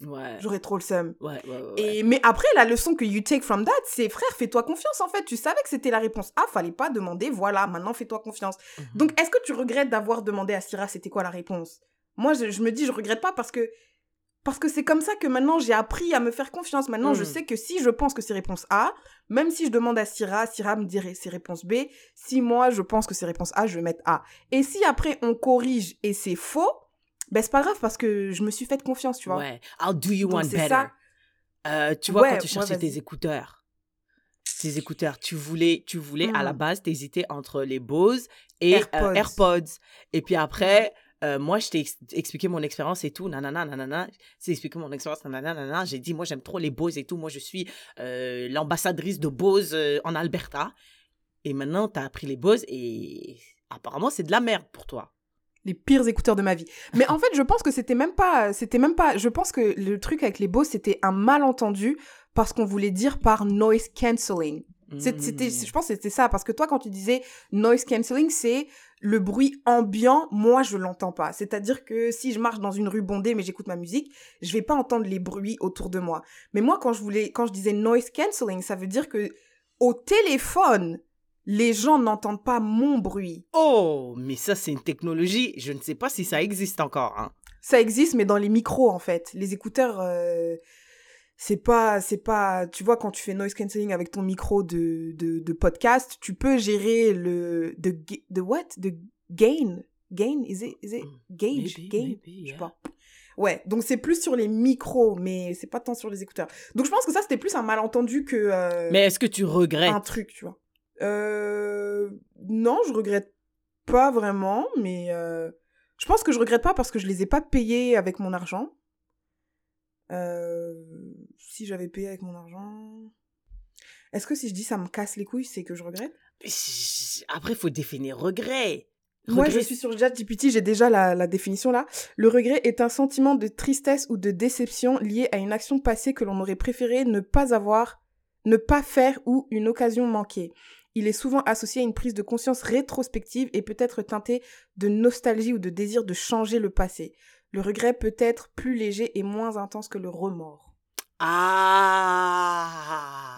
Mhm. Ouais. J'aurais trop le seum. Ouais, ouais. Et, mais après, la leçon que you take from that, c'est frère, fais-toi confiance en fait. Tu savais que c'était la réponse A, fallait pas demander, voilà, maintenant fais-toi confiance. Mhm. Donc, est-ce que tu regrettes d'avoir demandé à Syrah c'était quoi la réponse? Moi, je, je me dis, je regrette pas parce que parce que c'est comme ça que maintenant j'ai appris à me faire confiance. Maintenant, je Mm. sais que si je pense que c'est réponse A, même si je demande à Syrah, Syrah me dirait c'est réponse B. Si moi je pense que c'est réponse A, je vais mettre A. Et si après on corrige et c'est faux, ben c'est pas grave parce que je me suis fait confiance, tu vois. Ouais. How do you Donc, c'est better? ça. Euh, tu vois, Ouais, quand tu ouais, cherchais tes écouteurs, tes écouteurs, tu voulais, tu voulais à la Mm. base, t'hésitais entre les Bose et euh, AirPods. Et puis après, euh, moi, je t'ai ex- expliqué mon expérience et tout, nanana, nanana. T'ai expliqué mon expérience, nanana, nanana. J'ai dit, moi, j'aime trop les Bose et tout. Moi, je suis l'ambassadrice de Bose en Alberta. Et maintenant, t'as appris les Bose et apparemment, c'est de la merde pour toi. Les pires écouteurs de ma vie. Mais en fait, je pense que c'était même pas, c'était même pas, je pense que le truc avec les Bose, c'était un malentendu parce qu'on voulait dire par noise cancelling. C'était, Mm. je pense que c'était ça, parce que toi, quand tu disais noise cancelling, c'est le bruit ambiant, moi, je l'entends pas. C'est-à-dire que si je marche dans une rue bondée, mais j'écoute ma musique, je vais pas entendre les bruits autour de moi. Mais moi, quand je voulais, quand je disais noise cancelling, ça veut dire que au téléphone, les gens n'entendent pas mon bruit. Oh, mais ça, c'est une technologie. Je ne sais pas si ça existe encore. Hein. Ça existe, mais dans les micros, en fait. Les écouteurs, euh, c'est pas c'est pas tu vois quand tu fais noise cancelling avec ton micro de, de, de podcast tu peux gérer le de de what? De gain? Gain? Is it is it gauge? Maybe, gain? maybe, je sais pas ouais donc c'est plus sur les micros mais c'est pas tant sur les écouteurs donc je pense que ça c'était plus un malentendu que euh, Mais est-ce que tu regrettes un truc tu vois euh, non je regrette pas vraiment mais euh, je pense que je regrette pas parce que je les ai pas payés avec mon argent euh, si j'avais payé avec mon argent. Est-ce que si je dis ça me casse les couilles, c'est que je regrette? Après, faut définir regret. Moi, je suis sur ChatGPT, j'ai déjà la, la définition là. Le regret est un sentiment de tristesse ou de déception lié à une action passée que l'on aurait préféré ne pas avoir, ne pas faire ou une occasion manquée. Il est souvent associé à une prise de conscience rétrospective et peut être teinté de nostalgie ou de désir de changer le passé. Le regret peut être plus léger et moins intense que le remords. Ah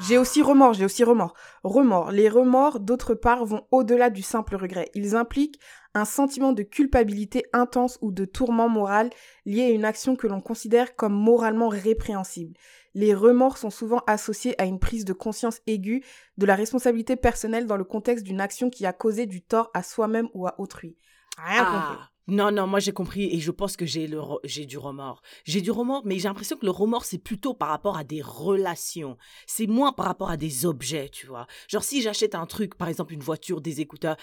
J'ai aussi remords, j'ai aussi remords. Remords. Les remords, d'autre part, vont au-delà du simple regret. Ils impliquent un sentiment de culpabilité intense ou de tourment moral lié à une action que l'on considère comme moralement répréhensible. Les remords sont souvent associés à une prise de conscience aiguë de la responsabilité personnelle dans le contexte d'une action qui a causé du tort à soi-même ou à autrui. Rien compris. Ah, non, non, moi j'ai compris et je pense que j'ai le j'ai du remords. J'ai du remords, mais j'ai l'impression que le remords c'est plutôt par rapport à des relations. C'est moins par rapport à des objets, tu vois. Genre si j'achète un truc, par exemple une voiture, des écouteurs,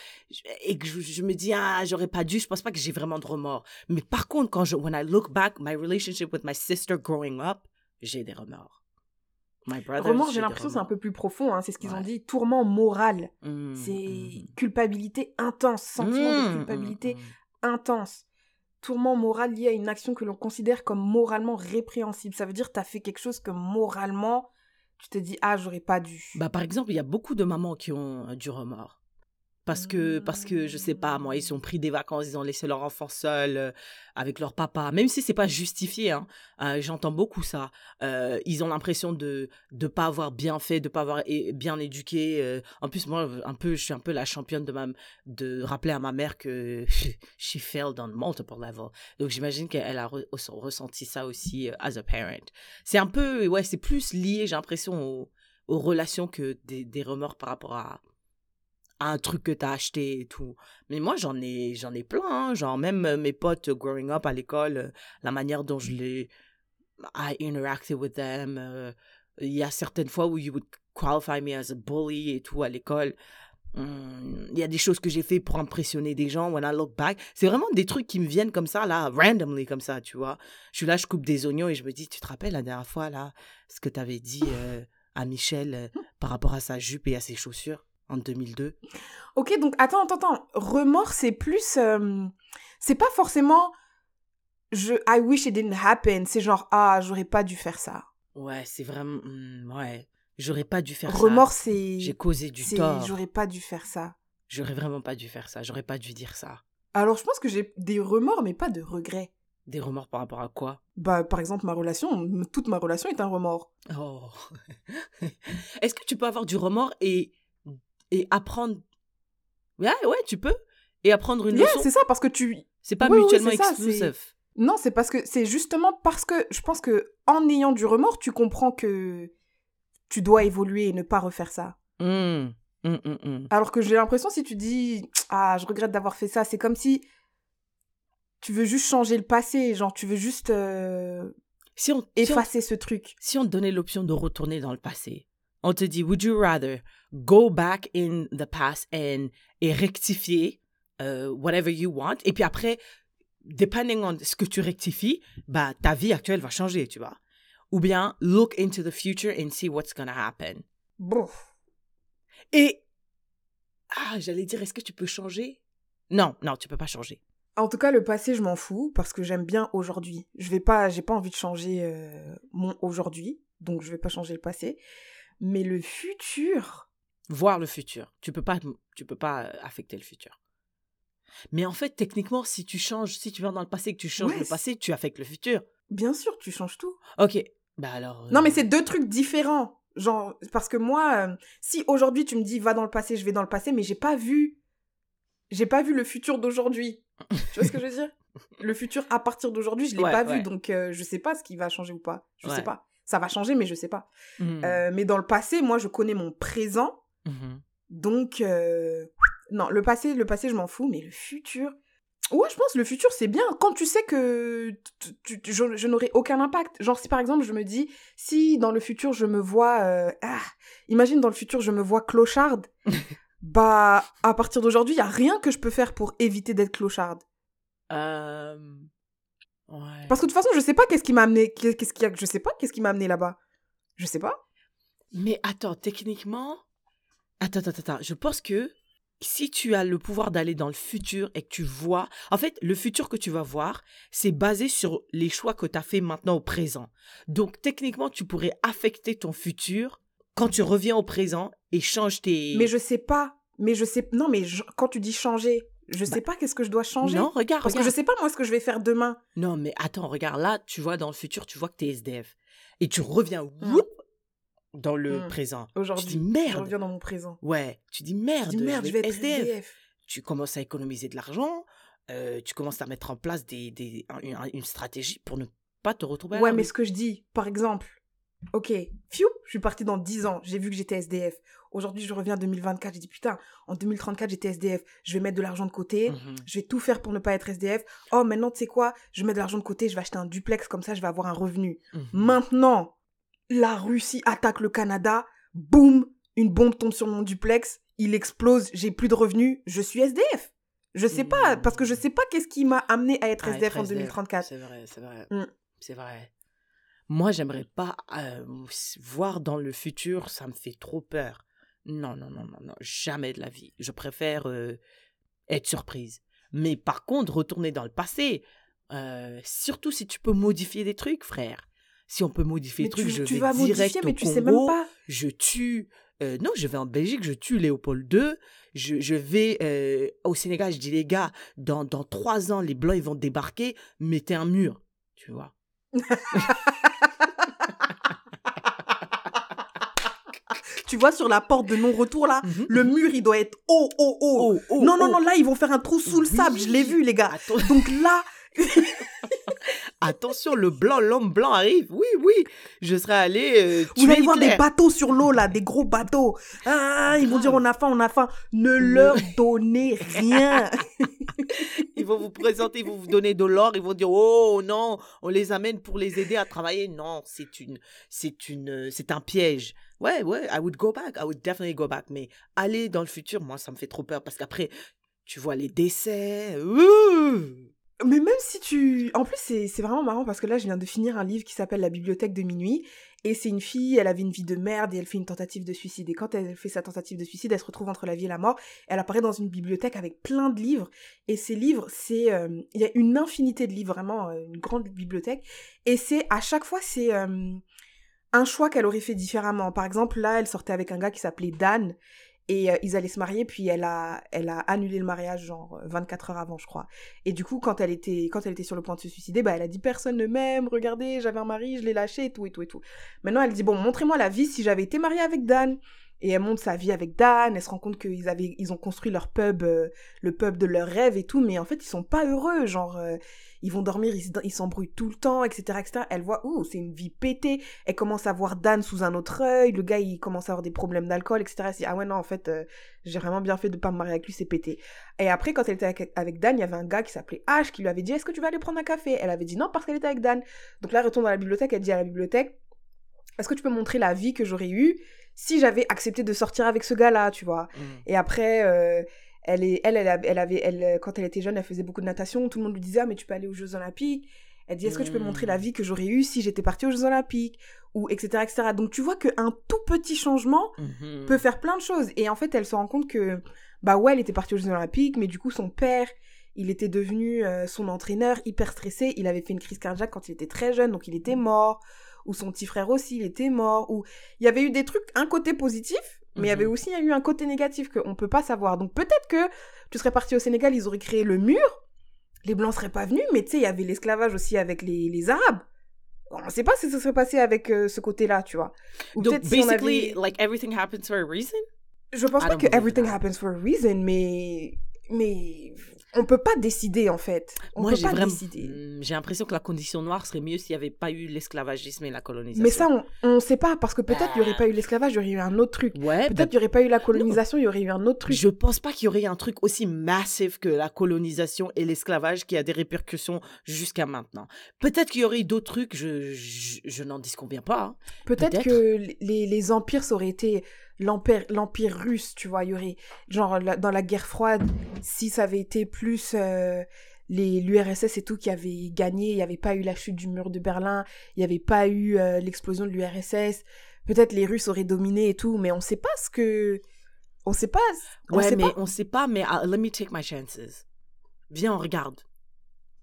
et que je, je me dis ah j'aurais pas dû, je pense pas que j'ai vraiment de remords. Mais par contre quand je when I look back my relationship with my sister growing up, j'ai des remords. My brother. Remords, j'ai l'impression c'est un peu plus profond. hein, c'est ce qu'ils ont dit. Tourment moral. Mm, C'est culpabilité intense. Sentiment de culpabilité intense. Tourment moral lié à une action que l'on considère comme moralement répréhensible. Ça veut dire que tu as fait quelque chose que moralement, tu te dis, ah, j'aurais pas dû. Bah, par exemple, il y a beaucoup de mamans qui ont euh, du remords. Parce que, parce que, je sais pas, moi, ils ont pris des vacances, ils ont laissé leur enfant seul euh, avec leur papa. Même si c'est pas justifié, hein, euh, j'entends beaucoup ça. Euh, ils ont l'impression de ne pas avoir bien fait, de pas avoir bien éduqué. En plus, moi, un peu, je suis un peu la championne de, ma, de rappeler à ma mère que she failed on multiple levels. Donc, j'imagine qu'elle a re- ressenti ça aussi as a parent. C'est un peu, ouais, c'est plus lié, j'ai l'impression, au- aux relations que des, des remords par rapport à, un truc que tu as acheté et tout. Mais moi, j'en ai, j'en ai plein. hein. Genre, même euh, mes potes euh, growing up à l'école, euh, la manière dont je les. I interacted with them. Il y a certaines fois où you would qualify me as a bully et tout à l'école. Hum, Il y a des choses que j'ai fait pour impressionner des gens. When I look back, c'est vraiment des trucs qui me viennent comme ça, là, randomly, comme ça, tu vois. Je suis là, je coupe des oignons et je me dis, tu te rappelles la dernière fois, là, ce que tu avais dit à Michel par rapport à sa jupe et à ses chaussures? En 2002 Ok, donc attends, attends, attends. Remords, c'est plus. euh, c'est pas forcément. Je, I wish it didn't happen. C'est genre, ah, j'aurais pas dû faire ça. Ouais, c'est vraiment. hum, ouais, j'aurais pas dû faire Remords, ça. c'est. J'ai causé du tort. J'aurais pas dû faire ça. J'aurais vraiment pas dû faire ça. J'aurais pas dû dire ça. Alors, je pense que j'ai des remords, mais pas de regrets. Des remords par rapport à quoi? Bah, par exemple, ma relation, toute ma relation est un remords. Oh. Est-ce que tu peux avoir du remords et, et apprendre. Ouais, ouais, tu peux. Et apprendre une Yeah, leçon. c'est ça, parce que tu. C'est pas Oui, oui, mutuellement ça, exclusif. Non, c'est parce que c'est justement parce que je pense que en ayant du remords, tu comprends que tu dois évoluer et ne pas refaire ça. Hum, hum, hum. Alors que j'ai l'impression si tu dis ah je regrette d'avoir fait ça, c'est comme si tu veux juste changer le passé, genre tu veux juste euh, Si on, si on- effacer ce truc. si on te donnait l'option de retourner dans le passé, on te dit, would you rather go back in the past and, et rectifier euh, whatever you want, et puis après, depending on ce que tu rectifies, bah, ta vie actuelle va changer, tu vois. Ou bien, look into the future and see what's gonna happen. Bon. Et, ah, j'allais dire, est-ce que tu peux changer? Non, non, tu peux pas changer. En tout cas, le passé, je m'en fous parce que j'aime bien aujourd'hui. Je vais pas, j'ai pas envie de changer euh, mon aujourd'hui, donc je vais pas changer le passé. Mais le futur, voir le futur. Tu peux pas, tu peux pas euh, affecter le futur. Mais en fait, techniquement, si tu changes, si tu vas dans le passé que tu changes Ouais, le passé, tu affectes le futur. bien sûr, tu changes tout. Ok. Bah alors. Non, mais euh, c'est deux trucs différents. Genre, parce que moi, euh, si aujourd'hui tu me dis va dans le passé, je vais dans le passé, mais j'ai pas vu. J'ai pas vu le futur d'aujourd'hui. Tu vois ce que je veux dire? Le futur à partir d'aujourd'hui, je l'ai Ouais, pas ouais. vu, donc euh, je sais pas ce qui va changer ou pas. Je sais pas. Ça va changer, mais je sais pas. Mhm. Euh, mais dans le passé, moi, je connais mon présent. Mhm. Donc, euh, non, le passé, le passé, je m'en fous, mais le futur. Ouais, je pense le futur, c'est bien. Quand tu sais que tu- tu- tu- je, je n'aurai aucun impact. Genre, si par exemple, je me dis, si dans le futur, je me vois. euh, ah, imagine dans le futur, je me vois clocharde. bah, à partir d'aujourd'hui, il n'y a rien que je peux faire pour éviter d'être clocharde. Euh, Ouais. Parce que de toute façon, je sais pas qu'est-ce qui m'a amené. Qu'est-ce qui a, je sais pas qu'est-ce qui m'a amené là-bas. Je sais pas. Mais attends, techniquement. Attends, attends, attends. Je pense que si tu as le pouvoir d'aller dans le futur et que tu vois. En fait, le futur que tu vas voir, c'est basé sur les choix que tu as fait maintenant au présent. Donc, techniquement, tu pourrais affecter ton futur quand tu reviens au présent et change tes. Mais je sais pas. Mais je sais. Non, mais je- quand tu dis changer, je sais pas qu'est-ce que je dois changer. Bah, Non, regarde, Parce que je sais pas moi ce que je vais faire demain. Non, mais attends, regarde, là, tu vois, dans le futur, tu vois que t'es SDF. Et tu reviens, Mm. whoop, dans le Mm. présent. Aujourd'hui, Tu dis je merde. reviens dans mon présent. Ouais, tu dis Je merde, dis merde, je vais être SDF. Tu commences à économiser de l'argent, euh, tu commences à mettre en place des, des, un- une, une stratégie pour ne pas te retrouver Ouais, mais ce que je dis, par exemple, ok, fiou, je suis partie dans 10 ans, j'ai vu que j'étais SDF. Aujourd'hui, je reviens en 2024, j'ai dit putain, en 2034, j'étais SDF, je vais mettre de l'argent de côté, Mhm. je vais tout faire pour ne pas être SDF. Oh, maintenant, tu sais quoi, je mets de l'argent de côté, je vais acheter un duplex, comme ça, je vais avoir un revenu. Mhm. Maintenant, la Russie attaque le Canada, boum, une bombe tombe sur mon duplex, il explose, j'ai plus de revenus, je suis SDF. Je sais pas, parce que je sais pas qu'est-ce qui m'a amené à être Ah, SDF être en SDF, 2034. C'est vrai, c'est vrai. Mm. C'est vrai. Moi, j'aimerais pas euh, voir dans le futur, ça me fait trop peur. Non, non, non, non, non, jamais de la vie. Je préfère euh, être surprise. Mais par contre, retourner dans le passé, euh, surtout si tu peux modifier des trucs, frère. Si on peut modifier Mais des trucs, tu, je tu vais vas direct modifier, au mais tu sais Congo, même pas. je tue. euh, non, je vais en Belgique, je tue Léopold II. Je, je vais euh, au Sénégal, je dis les gars, dans, dans trois ans, les Blancs ils vont débarquer, mettez un mur. Tu vois. Tu vois, sur la porte de non-retour, là, Mhm. le mur, il doit être haut, haut, haut. Oh, oh, non, non, non, là, ils vont faire un trou sous le Oui. sable, je l'ai vu, les gars. Donc là, Attention, le blanc, l'homme blanc arrive. Oui, oui. Je serais allé euh, vous allez voir des bateaux sur l'eau, là, des gros bateaux. Ah, ils vont dire, on a faim, on a faim. Ne Le- leur donnez rien. Ils vont vous présenter, ils vont vous donner de l'or, ils vont dire oh non, on les amène pour les aider à travailler. Non, c'est une, c'est une, c'est un piège. Ouais, ouais, I would go back, I would definitely go back. Mais aller dans le futur, moi, ça me fait trop peur parce qu'après, tu vois les décès. ouh. Mais même si tu... En plus, c'est vraiment marrant parce que là, je viens de finir un livre qui s'appelle La bibliothèque de minuit. Et c'est une fille, elle avait une vie de merde et elle fait une tentative de suicide. Et quand elle fait sa tentative de suicide, elle se retrouve entre la vie et la mort. Elle apparaît dans une bibliothèque avec plein de livres. Et ces livres, c'est... euh, Il y a une infinité de livres, vraiment, euh, une grande bibliothèque. Et c'est, à chaque fois, c'est euh, un choix qu'elle aurait fait différemment. Par exemple, là, elle sortait avec un gars qui s'appelait Dan. Et euh, ils allaient se marier, puis elle a, elle a annulé le mariage, genre euh, 24 heures avant, je crois. Et du coup, quand elle était, quand elle était sur le point de se suicider, bah, elle a dit personne ne m'aime, regardez, j'avais un mari, je l'ai lâché, et tout, et tout, et tout. Maintenant, elle dit bon, montrez-moi la vie si j'avais été mariée avec Dan. Et elle montre sa vie avec Dan, elle se rend compte qu'ils ils ont construit leur pub, euh, le pub de leurs rêves et tout, mais en fait, ils sont pas heureux, genre, euh, ils vont dormir, ils se- ils s'embrouillent tout le temps, etc., etc. Elle voit, ouh, c'est une vie pétée. Elle commence à voir Dan sous un autre œil, le gars, il commence à avoir des problèmes d'alcool, etc. Elle dit, ah ouais, non, en fait, euh, j'ai vraiment bien fait de pas me marier avec lui, c'est pété. Et après, quand elle était avec, avec Dan, il y avait un gars qui s'appelait H qui lui avait dit Est-ce que tu vas aller prendre un café? Elle avait dit non parce qu'elle était avec Dan. Donc là, elle retourne dans la bibliothèque, elle dit à la bibliothèque Est-ce que tu peux montrer la vie que j'aurais eue? Si j'avais accepté de sortir avec ce gars-là, tu vois Mm. Et après, euh, elle, est, elle, elle, elle avait, elle, quand elle était jeune, elle faisait beaucoup de natation. Tout le monde lui disait Ah, mais tu peux aller aux Jeux Olympiques. Elle dit Est-ce que tu peux Mm. montrer la vie que j'aurais eue si j'étais partie aux Jeux Olympiques? Ou etc. etc. Donc tu vois qu'un tout petit changement Mhm. peut faire plein de choses. Et en fait, elle se rend compte que, bah ouais, elle était partie aux Jeux Olympiques, mais du coup, son père, il était devenu euh, son entraîneur, hyper stressé. Il avait fait une crise cardiaque quand il était très jeune, donc il était mort. Ou son petit frère aussi, il était mort. Ou il y avait eu des trucs, un côté positif, mais il y avait Mhm. aussi eu un côté négatif qu'on peut pas savoir. Donc peut-être que tu serais parti au Sénégal, ils auraient créé le mur. Les Blancs seraient pas venus, mais tu sais, il y avait l'esclavage aussi avec les, les Arabes. On ne sait pas ce qui se serait passé avec euh, ce côté-là, tu vois. Ou Donc, si basically, avait- like everything happens for a reason? je pense I pas que everything that. happens for a reason, mais. Mais. On peut pas décider en fait. On Moi, peut j'ai pas vraiment. décider. Hmm, J'ai l'impression que la condition noire serait mieux s'il n'y avait pas eu l'esclavagisme et la colonisation. Mais ça, on, on sait pas parce que peut-être il y aurait Bah. pas eu l'esclavage, il y aurait eu un autre truc. Ouais, Peut-être il y aurait pas eu la colonisation, il y aurait eu un autre truc. Je pense pas qu'il y aurait un truc aussi massif que la colonisation et l'esclavage qui a des répercussions jusqu'à maintenant. Peut-être qu'il y aurait eu d'autres trucs, je, je, je n'en disconviens pas. hein. Peut-être peut-être. que les, les empires, ça aurait été l'empire, russe, tu vois. Il y aurait, genre, la- dans la guerre froide, si ça avait été plus euh, les l'URSS et tout qui avait gagné, il n'y avait pas eu la chute du mur de Berlin, il n'y avait pas eu euh, l'explosion de l'URSS, peut-être les Russes auraient dominé et tout, mais on sait pas ce que. On sait pas. On ouais, sait mais pas. on sait pas, mais ah, let me take my chances. Viens, on regarde.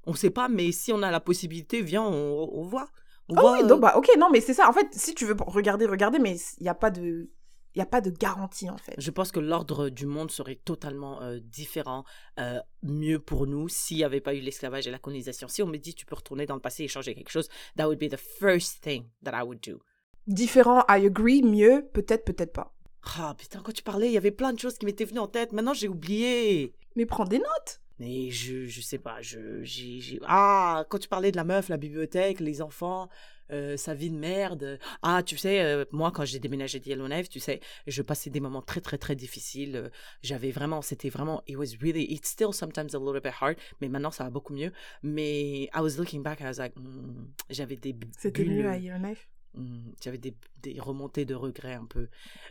On sait pas, mais si on a la possibilité, viens, on, on voit. On Ah voit, oui, euh, donc, bah, ok, non, mais c'est ça. En fait, si tu veux regarder, regarder, mais il n'y a pas de. Il n'y a pas de garantie, en fait. Je pense que l'ordre du monde serait totalement euh, différent, euh, mieux pour nous s'il n'y avait pas eu l'esclavage et la colonisation. Si on me dit tu peux retourner dans le passé et changer quelque chose, that would be the first thing that I would do. Différent, I agree, mieux, peut-être, peut-être pas. Ah putain, quand tu parlais, il y avait plein de choses qui m'étaient venues en tête. Maintenant, j'ai oublié. Mais prends des notes. Mais je, je sais pas, je, j'ai, j'ai- Ah, quand tu parlais de la meuf, la bibliothèque, les enfants, euh, sa vie de merde. Ah, tu sais, euh, moi, quand j'ai déménagé de Yellowknife, tu sais, je passais des moments très, très, très difficiles. Euh, J'avais vraiment, c'était vraiment, it was really, it's still sometimes a little bit hard, mais maintenant, ça va beaucoup mieux. Mais I was looking back, I was like, hmm, j'avais des C'était mieux à Yellowknife. hmm, j'avais des, des remontées de regrets un peu.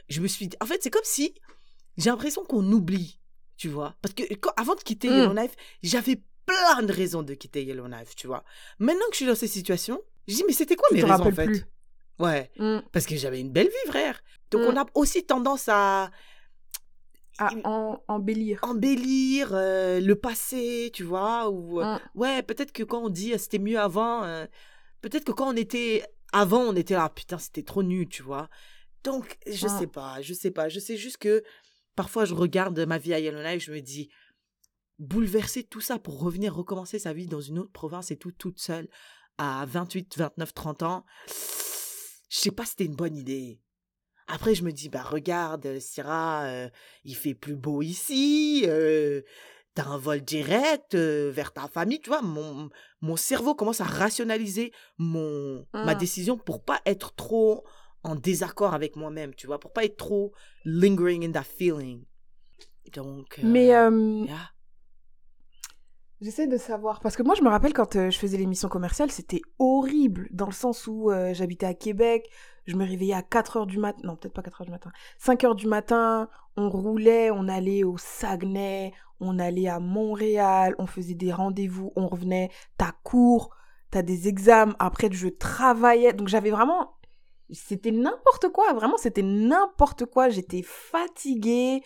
Je me suis dit, en fait, c'est comme si, j'ai l'impression qu'on oublie, tu vois. Parce que quand- avant de quitter Mm. Yellowknife, j'avais plein de raisons de quitter Yellowknife, tu vois. Maintenant que je suis dans cette situation, je dis, mais c'était quoi Tu mes raisons, en fait plus. Ouais, Mm. parce que j'avais une belle vie, frère. Donc, Mm. on a aussi tendance à À en, embellir. embellir euh, le passé, tu vois, ou... euh, Mm. Ouais, peut-être que quand on dit euh, c'était mieux avant, euh, peut-être que quand on était avant, on était là, putain, c'était trop nul, tu vois. Donc, je Ah. sais pas, je sais pas. Je sais juste que parfois, je regarde ma vie à Yellowknife, je me dis, bouleverser tout ça pour revenir recommencer sa vie dans une autre province et tout, toute seule, à 28, 29, 30 ans, je sais pas si c'était une bonne idée. Après, je me dis, bah regarde, euh, Syrah, euh, il fait plus beau ici, euh, t'as un vol direct euh, vers ta famille, tu vois. Mon, mon cerveau commence à rationaliser mon, ma Ah. décision pour pas être trop en désaccord avec moi-même, tu vois, pour pas être trop lingering in that feeling. Donc, Mais yeah. J'essaie de savoir. Parce que moi, je me rappelle quand euh, je faisais l'émission commerciale, c'était horrible. Dans le sens où euh, j'habitais à Québec, je me réveillais à 4 heures du matin. Non, peut-être pas 4 heures du matin. 5 heures du matin, on roulait, on allait au Saguenay, on allait à Montréal, on faisait des rendez-vous, on revenait. T'as cours, t'as des examens. Après, je travaillais. Donc j'avais vraiment. C'était n'importe quoi, vraiment, c'était n'importe quoi. J'étais fatiguée.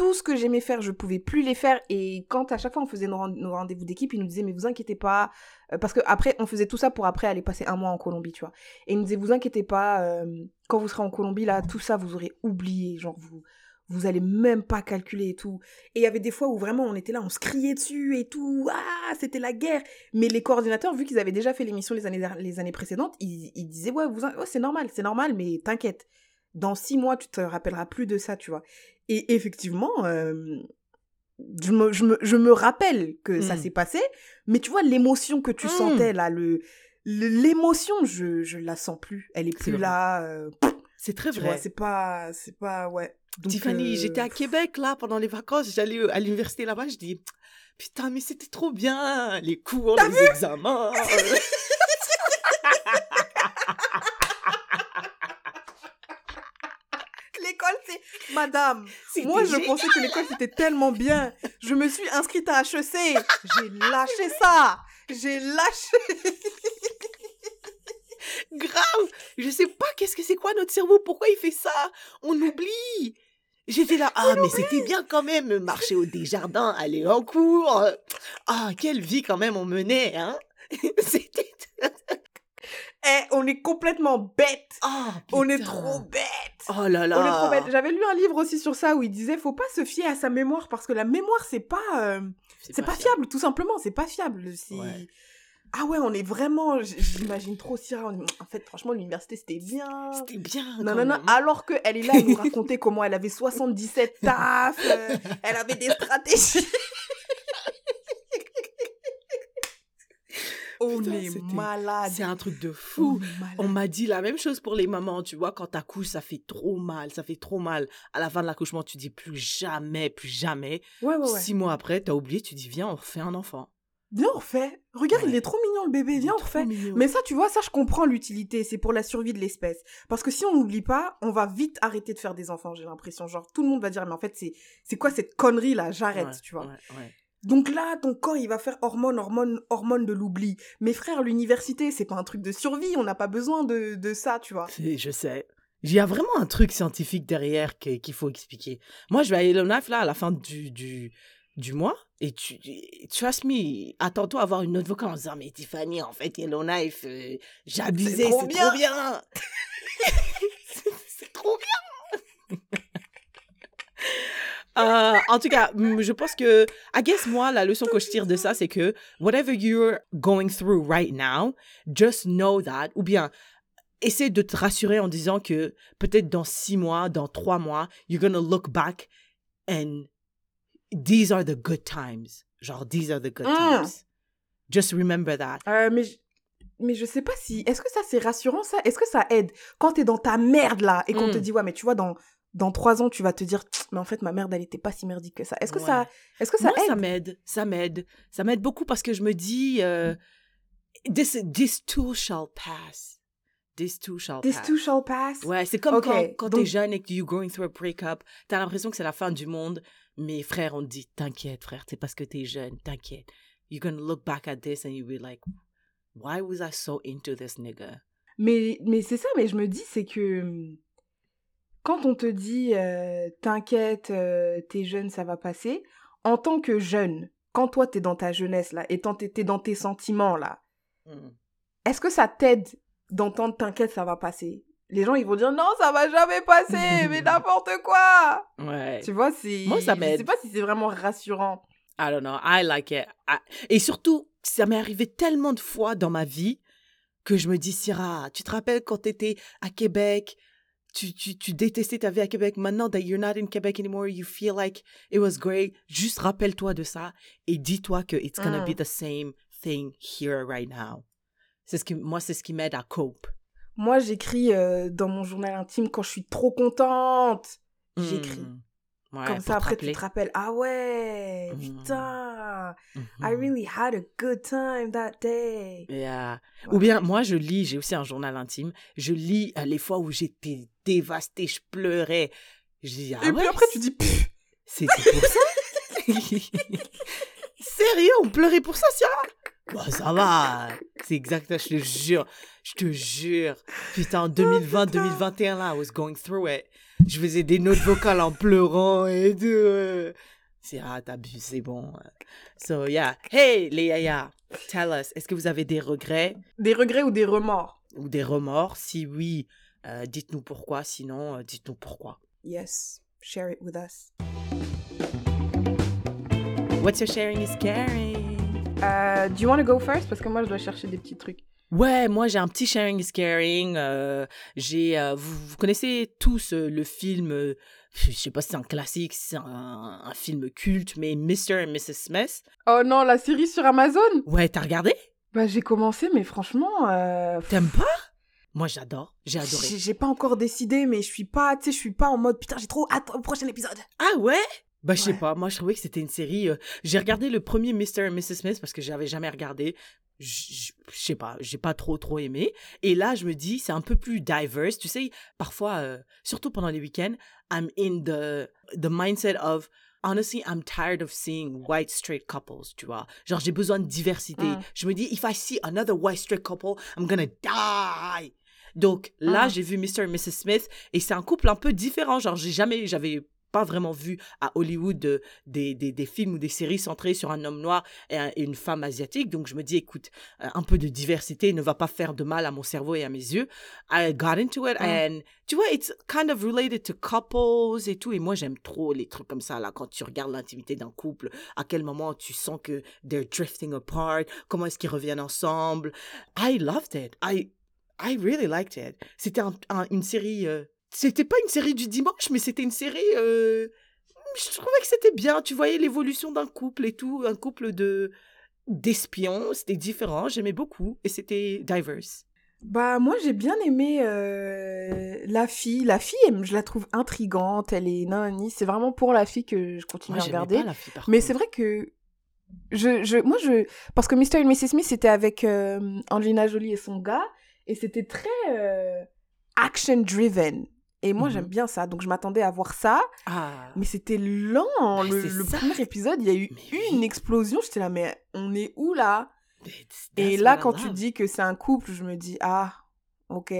Tout ce que j'aimais faire, je pouvais plus les faire. Et quand à chaque fois on faisait nos, rend- nos rendez-vous d'équipe, ils nous disaient, mais vous inquiétez pas. Euh, Parce que après, on faisait tout ça pour après aller passer un mois en Colombie, tu vois. Et ils nous disaient, vous inquiétez pas, euh, quand vous serez en Colombie, là, tout ça, vous aurez oublié. Genre, vous, vous allez même pas calculer et tout. Et il y avait des fois où vraiment on était là, on se criait dessus et tout. Ah, c'était la guerre. Mais les coordinateurs, vu qu'ils avaient déjà fait l'émission les années, les années précédentes, ils, disaient, ouais, ouais, c'est normal, c'est normal, mais t'inquiète. Dans six mois, tu te rappelleras plus de ça, tu vois. Et effectivement, euh, je, me, je, me, je me rappelle que ça Mm. s'est passé, mais tu vois, l'émotion que tu Mm. sentais là, le, l'émotion, je, je la sens plus. Elle est plus vrai. là. euh, c'est très vrai. c'est pas, c'est pas, ouais. Donc, Tiffany, euh, j'étais à Québec là pendant les vacances, j'allais à l'université là-bas, je dis putain mais c'était trop bien, les cours, les examens. L'école, c'est. Madame, moi je génial. pensais que l'école c'était tellement bien. Je me suis inscrite à HEC. J'ai lâché ça. J'ai lâché. grave. Je sais pas qu'est-ce que c'est quoi notre cerveau, pourquoi il fait ça? On oublie. J'étais là, ah mais c'était bien quand même, marcher au Desjardins, aller en cours. Ah, quelle vie quand même on menait, hein C'était... Eh, on est complètement bêtes. Ah, On est trop bêtes. Oh là là. On est trop bêtes. J'avais lu un livre aussi sur ça où il disait faut pas se fier à sa mémoire parce que la mémoire c'est pas euh, c'est pas, fiable tout simplement, c'est pas fiable. Ouais. Ah ouais, on est vraiment j'imagine trop Syrah. En fait, franchement, l'université c'était bien. C'était bien. Non, non, non, alors qu'elle est là, elle nous racontait comment elle avait 77 tafs, euh, elle avait des stratégies. On Putain, est malade. C'est un truc de On fou. On m'a dit la même chose pour les mamans, tu vois, quand t'accouches, ça fait trop mal, ça fait trop mal. À la fin de l'accouchement, tu dis plus jamais, plus jamais. Ouais, ouais, ouais. Six mois après, t'as oublié, tu dis viens, on refait un enfant. Viens, on refait. Regarde, il est trop mignon le bébé. Viens, on refait. Mais ça, tu vois, ça, je comprends l'utilité. C'est pour la survie de l'espèce. Parce que si on n'oublie pas, on va vite arrêter de faire des enfants, j'ai l'impression. Genre, tout le monde va dire, mais en fait, c'est, c'est quoi cette connerie là? J'arrête, Ouais, tu vois. ouais. Donc là, ton corps, il va faire hormone, hormone, hormone de l'oubli. Mes frères, l'université, c'est pas un truc de survie. On n'a pas besoin de, de ça, tu vois. Je sais. Il y a vraiment un truc scientifique derrière qu'il faut expliquer. Moi, je vais à Yellowknife, là, à la fin du, du, du mois, et tu, trust me, attends-toi à avoir une autre vocale en disant, mais Tiffany, en fait, Yellowknife, euh, abusé, c'est trop bien. c'est trop bien. Euh, en tout cas, mm, je pense que, I guess moi, la leçon que je tire de ça, c'est que whatever you're going through right now, just know that, ou bien, essaie de te rassurer en disant que peut-être dans six mois, dans trois mois, you're gonna look back and these are the good times. Genre, these are the good Mm. times. Just remember that. Euh, mais, je- mais je sais pas si. Est-ce que ça, c'est rassurant, ça? Est-ce que ça aide? Quand t'es dans ta merde, là, et qu'on Mm. te dit, ouais, mais tu vois, dans, dans trois ans, tu vas te dire, mais en fait, ma merde, elle était pas si merdique que ça. Est-ce que ça, est-ce que ça Moi, ça aide? m'aide. Ça m'aide. Ça m'aide beaucoup parce que je me dis, euh, this, this too shall pass. This too shall This pass. too shall pass Ouais, c'est comme quand, quand donc- t'es jeune et que you're going through a breakup, t'as l'impression que c'est la fin du monde. Mais frère, on te dit, t'inquiète, frère, c'est parce que t'es jeune, t'inquiète. You're gonna look back at this and you'll be like, why was I so into this nigga? Mais, mais c'est ça, mais je me dis, c'est que hum, quand on te dit euh, t'inquiète, euh, t'es jeune, ça va passer, en tant que jeune, quand toi t'es dans ta jeunesse là, et t'es dans tes sentiments là, Mm. est-ce que ça t'aide d'entendre t'inquiète, ça va passer? Les gens ils vont dire non, ça va jamais passer, mais n'importe quoi Ouais. Tu vois, c'est. Moi, ça Je m'aide. sais pas si c'est vraiment rassurant. I don't know. I like it. I- Et surtout, ça m'est arrivé tellement de fois dans ma vie que je me dis, Syrah, tu te rappelles quand t'étais à Québec, tu, tu, tu détestais ta vie à Québec. Maintenant that you're not in Québec anymore, you feel like it was great. Juste rappelle-toi de ça et dis-toi que it's gonna Mm. be the same thing here right now. C'est ce qui, moi, c'est ce qui m'aide à cope. Moi, j'écris euh, dans mon journal intime quand je suis trop contente. J'écris. Mm. Ouais, Comme ça, après, tu te rappelles. Ah ouais, Mm. putain. I Mhm. really had a good time that day. Yeah. Ouais. Ou bien, moi, je lis, j'ai aussi un journal intime. Je lis euh, les fois où j'étais dévastée, je pleurais. Je dis, ah Et ouais, puis après, tu dis, C'était pour ça? Sérieux, on pleurait pour ça, Sierra Bah, ça va. C'est exact, je te jure. Je te jure. Putain, en 2020, 2021, là, I was going through it. Je faisais des notes vocales en pleurant et tout. euh. Sierra, t'abuses, c'est bon. So, yeah. Hey, les yaya, tell us, est-ce que vous avez des regrets? Des regrets ou des remords? ou des remords? Si oui, euh, dites-nous pourquoi. Sinon, euh, dites-nous pourquoi. Yes, share it with us. What's your sharing is caring? Do you want to go first? Parce que moi, je dois chercher des petits trucs. Ouais, moi j'ai un petit sharing is caring. euh, j'ai, euh, vous, vous connaissez tous euh, le film, je sais pas si c'est un classique, si c'est un, un film culte, mais Mr. et Mrs. Smith. Oh non, la série sur Amazon? Ouais, t'as regardé? Bah, j'ai commencé, mais franchement, T'aimes pas? Moi j'adore, j'ai adoré. j'ai j'ai pas encore décidé, mais je suis pas, tu sais, je suis pas en mode putain, j'ai trop hâte au prochain épisode. Ah ouais? Bah je sais Ouais. pas, moi je trouvais que c'était une série. euh, j'ai regardé le premier Mr. et Mrs. Smith parce que j'avais jamais regardé. Je sais pas, j'ai pas trop trop aimé. Et là je me dis c'est un peu plus diverse. Tu sais, parfois, euh, surtout pendant les week-ends, I'm in the the mindset of honestly I'm tired of seeing white straight couples. Tu vois, genre j'ai besoin de diversité. Mm. Je me dis if I see another white straight couple, I'm gonna die. Donc là, Mm. j'ai vu Mr. et Mrs. Smith et c'est un couple un peu différent. Genre, j'ai jamais, j'avais pas vraiment vu à Hollywood euh, des, des, des films ou des séries centrées sur un homme noir et, un- et une femme asiatique. Donc je me dis, écoute, euh, un peu de diversité ne va pas faire de mal à mon cerveau et à mes yeux. I got into it Mm. and tu vois, it's kind of related to couples et tout. Et moi, j'aime trop les trucs comme ça, là, quand tu regardes l'intimité d'un couple, à quel moment tu sens que they're drifting apart, comment est-ce qu'ils reviennent ensemble. I loved it. I, I really liked it. C'était un- un- une série. euh, c'était pas une série du dimanche, mais c'était une série. euh, je trouvais que c'était bien. Tu voyais l'évolution d'un couple et tout, un couple de d'espions, c'était différent, j'aimais beaucoup et c'était diverse. Bah moi j'ai bien aimé euh, la fille. La fille, je la trouve intrigante. Elle est non, c'est vraiment pour la fille que je continue Moi, à regarder. pas la fille, par Mais c'est vrai que je, je, moi je, parce que Mr. et Mrs. Smith c'était avec euh, Angelina Jolie et son gars et c'était très action driven. Et moi j'aime bien ça, donc je m'attendais à voir ça, Ah, mais c'était lent. Le, premier épisode, il y a eu Mais une oui. explosion. J'étais là, mais on est où là? Et là, quand tu dis que c'est un couple, je me dis ah, ok.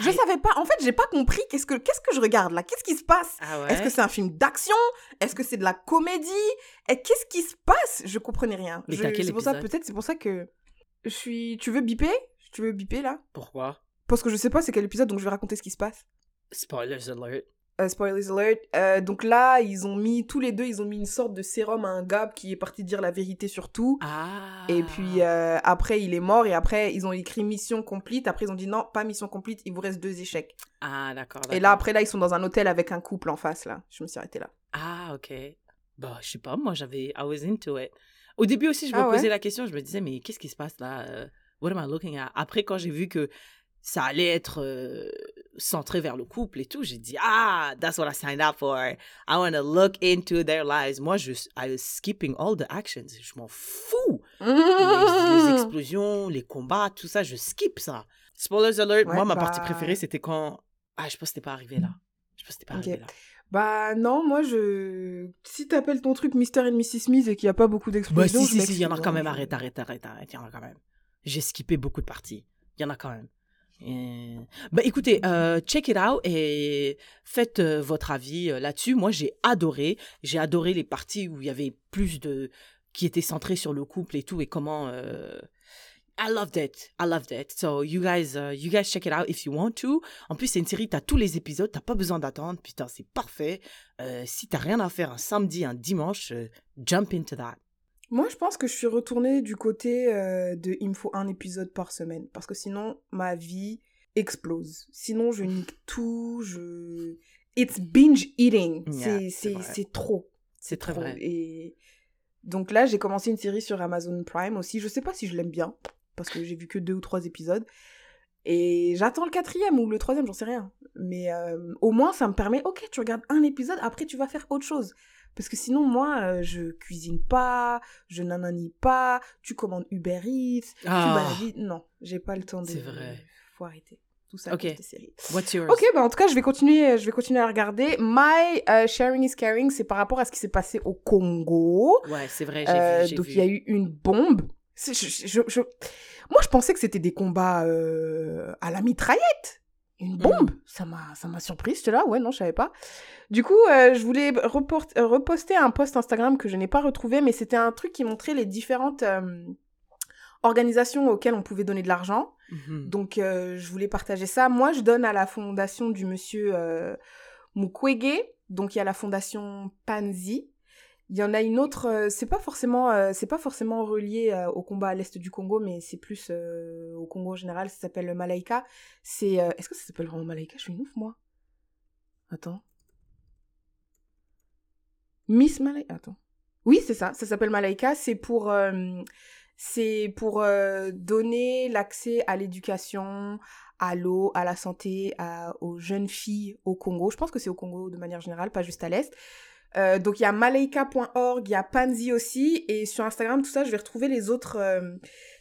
Je savais pas. En fait, j'ai pas compris qu'est-ce que qu'est-ce que je regarde là? Qu'est-ce qui se passe? Ah ouais? Est-ce que c'est un film d'action? Est-ce que c'est de la comédie? Et qu'est-ce qui se passe? Je comprenais rien. Je- c'est pour ça peut-être c'est pour ça que je suis. Tu veux biper? Tu veux biper là? Pourquoi? Parce que je sais pas c'est quel épisode, donc je vais raconter ce qui se passe. Spoilers alert. Euh, spoilers alert. Euh, donc là, ils ont mis tous les deux, ils ont mis une sorte de sérum à un gars qui est parti dire la vérité sur tout. Ah. Et puis euh, après, il est mort. Et après, ils ont écrit mission complete. Après, ils ont dit non, pas mission complete. Il vous reste deux échecs. Ah, d'accord. Et là, après, là, ils sont dans un hôtel avec un couple en face. Là, je me suis arrêtée là. Ah, ok. Bah, je sais pas, moi, j'avais. I was into it. Au début aussi, je me Ah ouais? posais la question, je me disais, mais qu'est-ce qui se passe là? What am I looking at? Après, quand j'ai vu que ça allait être euh, centré vers le couple et tout, j'ai dit, ah, that's what I signed up for. I want to look into their lives. Moi, je, I was skipping all the actions. Je m'en fous. Les, les explosions, les combats, tout ça, je skip ça. Spoilers alert, Ouais, moi, ma bah- partie préférée, c'était quand. Ah, je pense que c'était pas arrivé là. Je pense que c'était pas arrivé là. Bah non, moi je. Si t'appelles ton truc Mr. and Mrs. Smith et qu'il n'y a pas beaucoup Bah, d'explosions. si, je si, si, il y en a quand hein, même. Arrête, arrête, arrête, arrête. Il y en a quand même. J'ai skippé beaucoup de parties. Il y en a quand même. Bah, écoutez, euh, check it out et faites euh, votre avis euh, là-dessus. Moi, j'ai adoré. J'ai adoré les parties où il y avait plus de. qui étaient centrées sur le couple et tout et comment. I loved it. I loved it. So, you guys, you guys check it out if you want to. En plus, c'est une série, t'as tous les épisodes, t'as pas besoin d'attendre. Putain, c'est parfait. Si t'as rien à faire un samedi, un dimanche, jump into that. Moi je pense que je suis retournée du côté euh, de il me faut un épisode par semaine. Parce que sinon ma vie explose. Sinon je nique tout. Je. It's binge eating. Yeah, c'est trop. C'est très trop. vrai. Et donc là, j'ai commencé une série sur Amazon Prime aussi. Je sais pas si je l'aime bien, parce que j'ai vu que deux ou trois épisodes. Et j'attends le quatrième ou le troisième, j'en sais rien. Mais euh, au moins, ça me permet, ok, tu regardes un épisode, après tu vas faire autre chose. Parce que sinon, moi, euh, je cuisine pas, je nanani pas, tu commandes Uber Eats, tu Ah, baladis. Non, j'ai pas le temps de. C'est vrai. Faut arrêter. Tout ça, Ok. okay. séries. what's yours? Ok, bah en tout cas, je vais continuer, je vais continuer à regarder. My euh, sharing is caring, c'est par rapport à ce qui s'est passé au Congo. Ouais, c'est vrai, j'ai Euh, vu. donc il y a eu une bombe. C'est- je- je- je- Moi, je pensais que c'était des combats euh, à la mitraillette. Une bombe. Ça m'a, ça m'a surprise. Là, ouais, non, je savais pas. Du coup, euh, je voulais report- euh, reposter un post Instagram que je n'ai pas retrouvé, mais c'était un truc qui montrait les différentes euh, organisations auxquelles on pouvait donner de l'argent. Mhm. Donc, euh, je voulais partager ça. Moi, je donne à la fondation du monsieur euh, Mukwege. Donc, il y a la fondation Panzi. Il y en a une autre, euh, c'est pas forcément, euh, c'est pas forcément relié euh, au combat à l'est du Congo, mais c'est plus euh, au Congo en général. Ça s'appelle le Malaika. C'est, est-ce que ça s'appelle vraiment Malaika? Je suis une ouf moi. Attends. Miss Malaika. Attends. Oui, c'est ça. Ça s'appelle Malaika. C'est pour, c'est pour donner l'accès à l'éducation, à l'eau, à la santé, à- aux jeunes filles au Congo. Je pense que c'est au Congo de manière générale, pas juste à l'est. Euh, donc il y a malaika.org, il y a Panzi aussi, et sur Instagram, tout ça, je vais retrouver les autres, euh,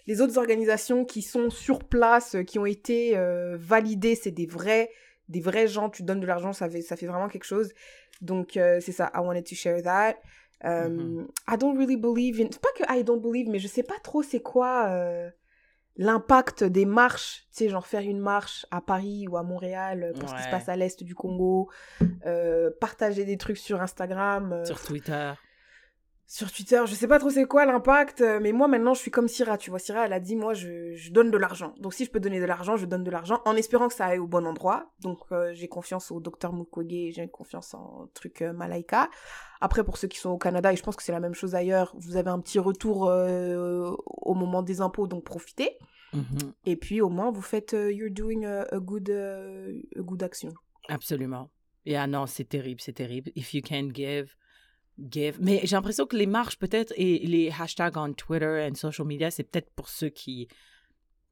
les autres organisations qui sont sur place, euh, qui ont été euh, validées. C'est des vrais, des vrais gens. Tu donnes de l'argent, ça fait, ça fait vraiment quelque chose. Donc euh, c'est ça. I wanted to share that. Euh, Mhm. I don't really believe in. C'est pas que I don't believe, mais je sais pas trop c'est quoi euh, l'impact des marches. Tu sais, genre faire une marche à Paris ou à Montréal euh, pour ce qui se passe à l'est du Congo. euh, partager des trucs sur Instagram. euh, Sur Twitter. Sur Twitter, je sais pas trop c'est quoi l'impact, euh, mais moi maintenant je suis comme Syrah, tu vois. Syrah, elle a dit, moi je, je donne de l'argent. Donc si je peux donner de l'argent, je donne de l'argent en espérant que ça aille au bon endroit. Donc euh, j'ai confiance au docteur Mukwege, j'ai confiance en truc euh, Malaika. Après, pour ceux qui sont au Canada, et je pense que c'est la même chose ailleurs, vous avez un petit retour euh, au moment des impôts, donc profitez. Mhm. Et puis au moins vous faites, you're doing a, a good, a good action. Absolument. Et ah non, c'est terrible, c'est terrible. If you can give, give. Mais j'ai l'impression que les marches, peut-être, et les hashtags on Twitter and social media, c'est peut-être pour ceux qui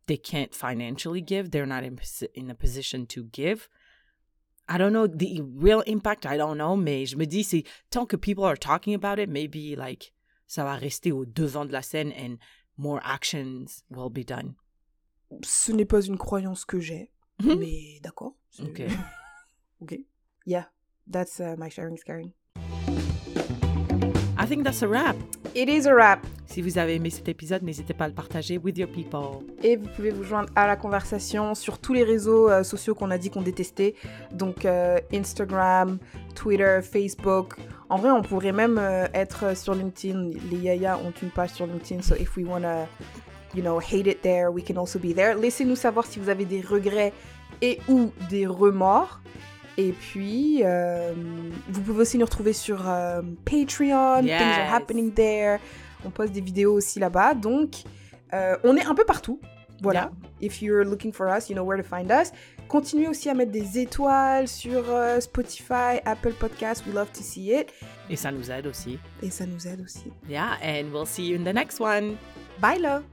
they can't financially give, they're not in, in a position to give. I don't know the real impact, I don't know, mais je me dis, c'est tant que people are talking about it, maybe like ça va rester aux devant de la scène and more actions will be done. Ce n'est pas une croyance que j'ai, mais d'accord. Ok. ok. Yeah, that's uh, my sharing caring. I think that's a wrap. It is a wrap. Si vous avez aimé cet épisode, n'hésitez pas à le partager with your people. Et vous pouvez vous joindre à la conversation sur tous les réseaux euh, sociaux qu'on a dit qu'on détestait. Donc euh, Instagram, Twitter, Facebook. En vrai, on pourrait même euh, être sur LinkedIn. Les Yaya ont une page sur LinkedIn. So if we wanna, you know, hate it there, we can also be there. Laissez-nous savoir si vous avez des regrets et ou des remords. Et puis, euh, vous pouvez aussi nous retrouver sur euh, Patreon. Things are happening there. On poste des vidéos aussi là-bas. Donc, euh, on est un peu partout. Voilà. If you're looking for us, you know where to find us. Continuez aussi à mettre des étoiles sur Spotify, Apple Podcasts. We love to see it. Et ça nous aide aussi. Et ça nous aide aussi. Yeah, and we'll see you in the next one. Bye là!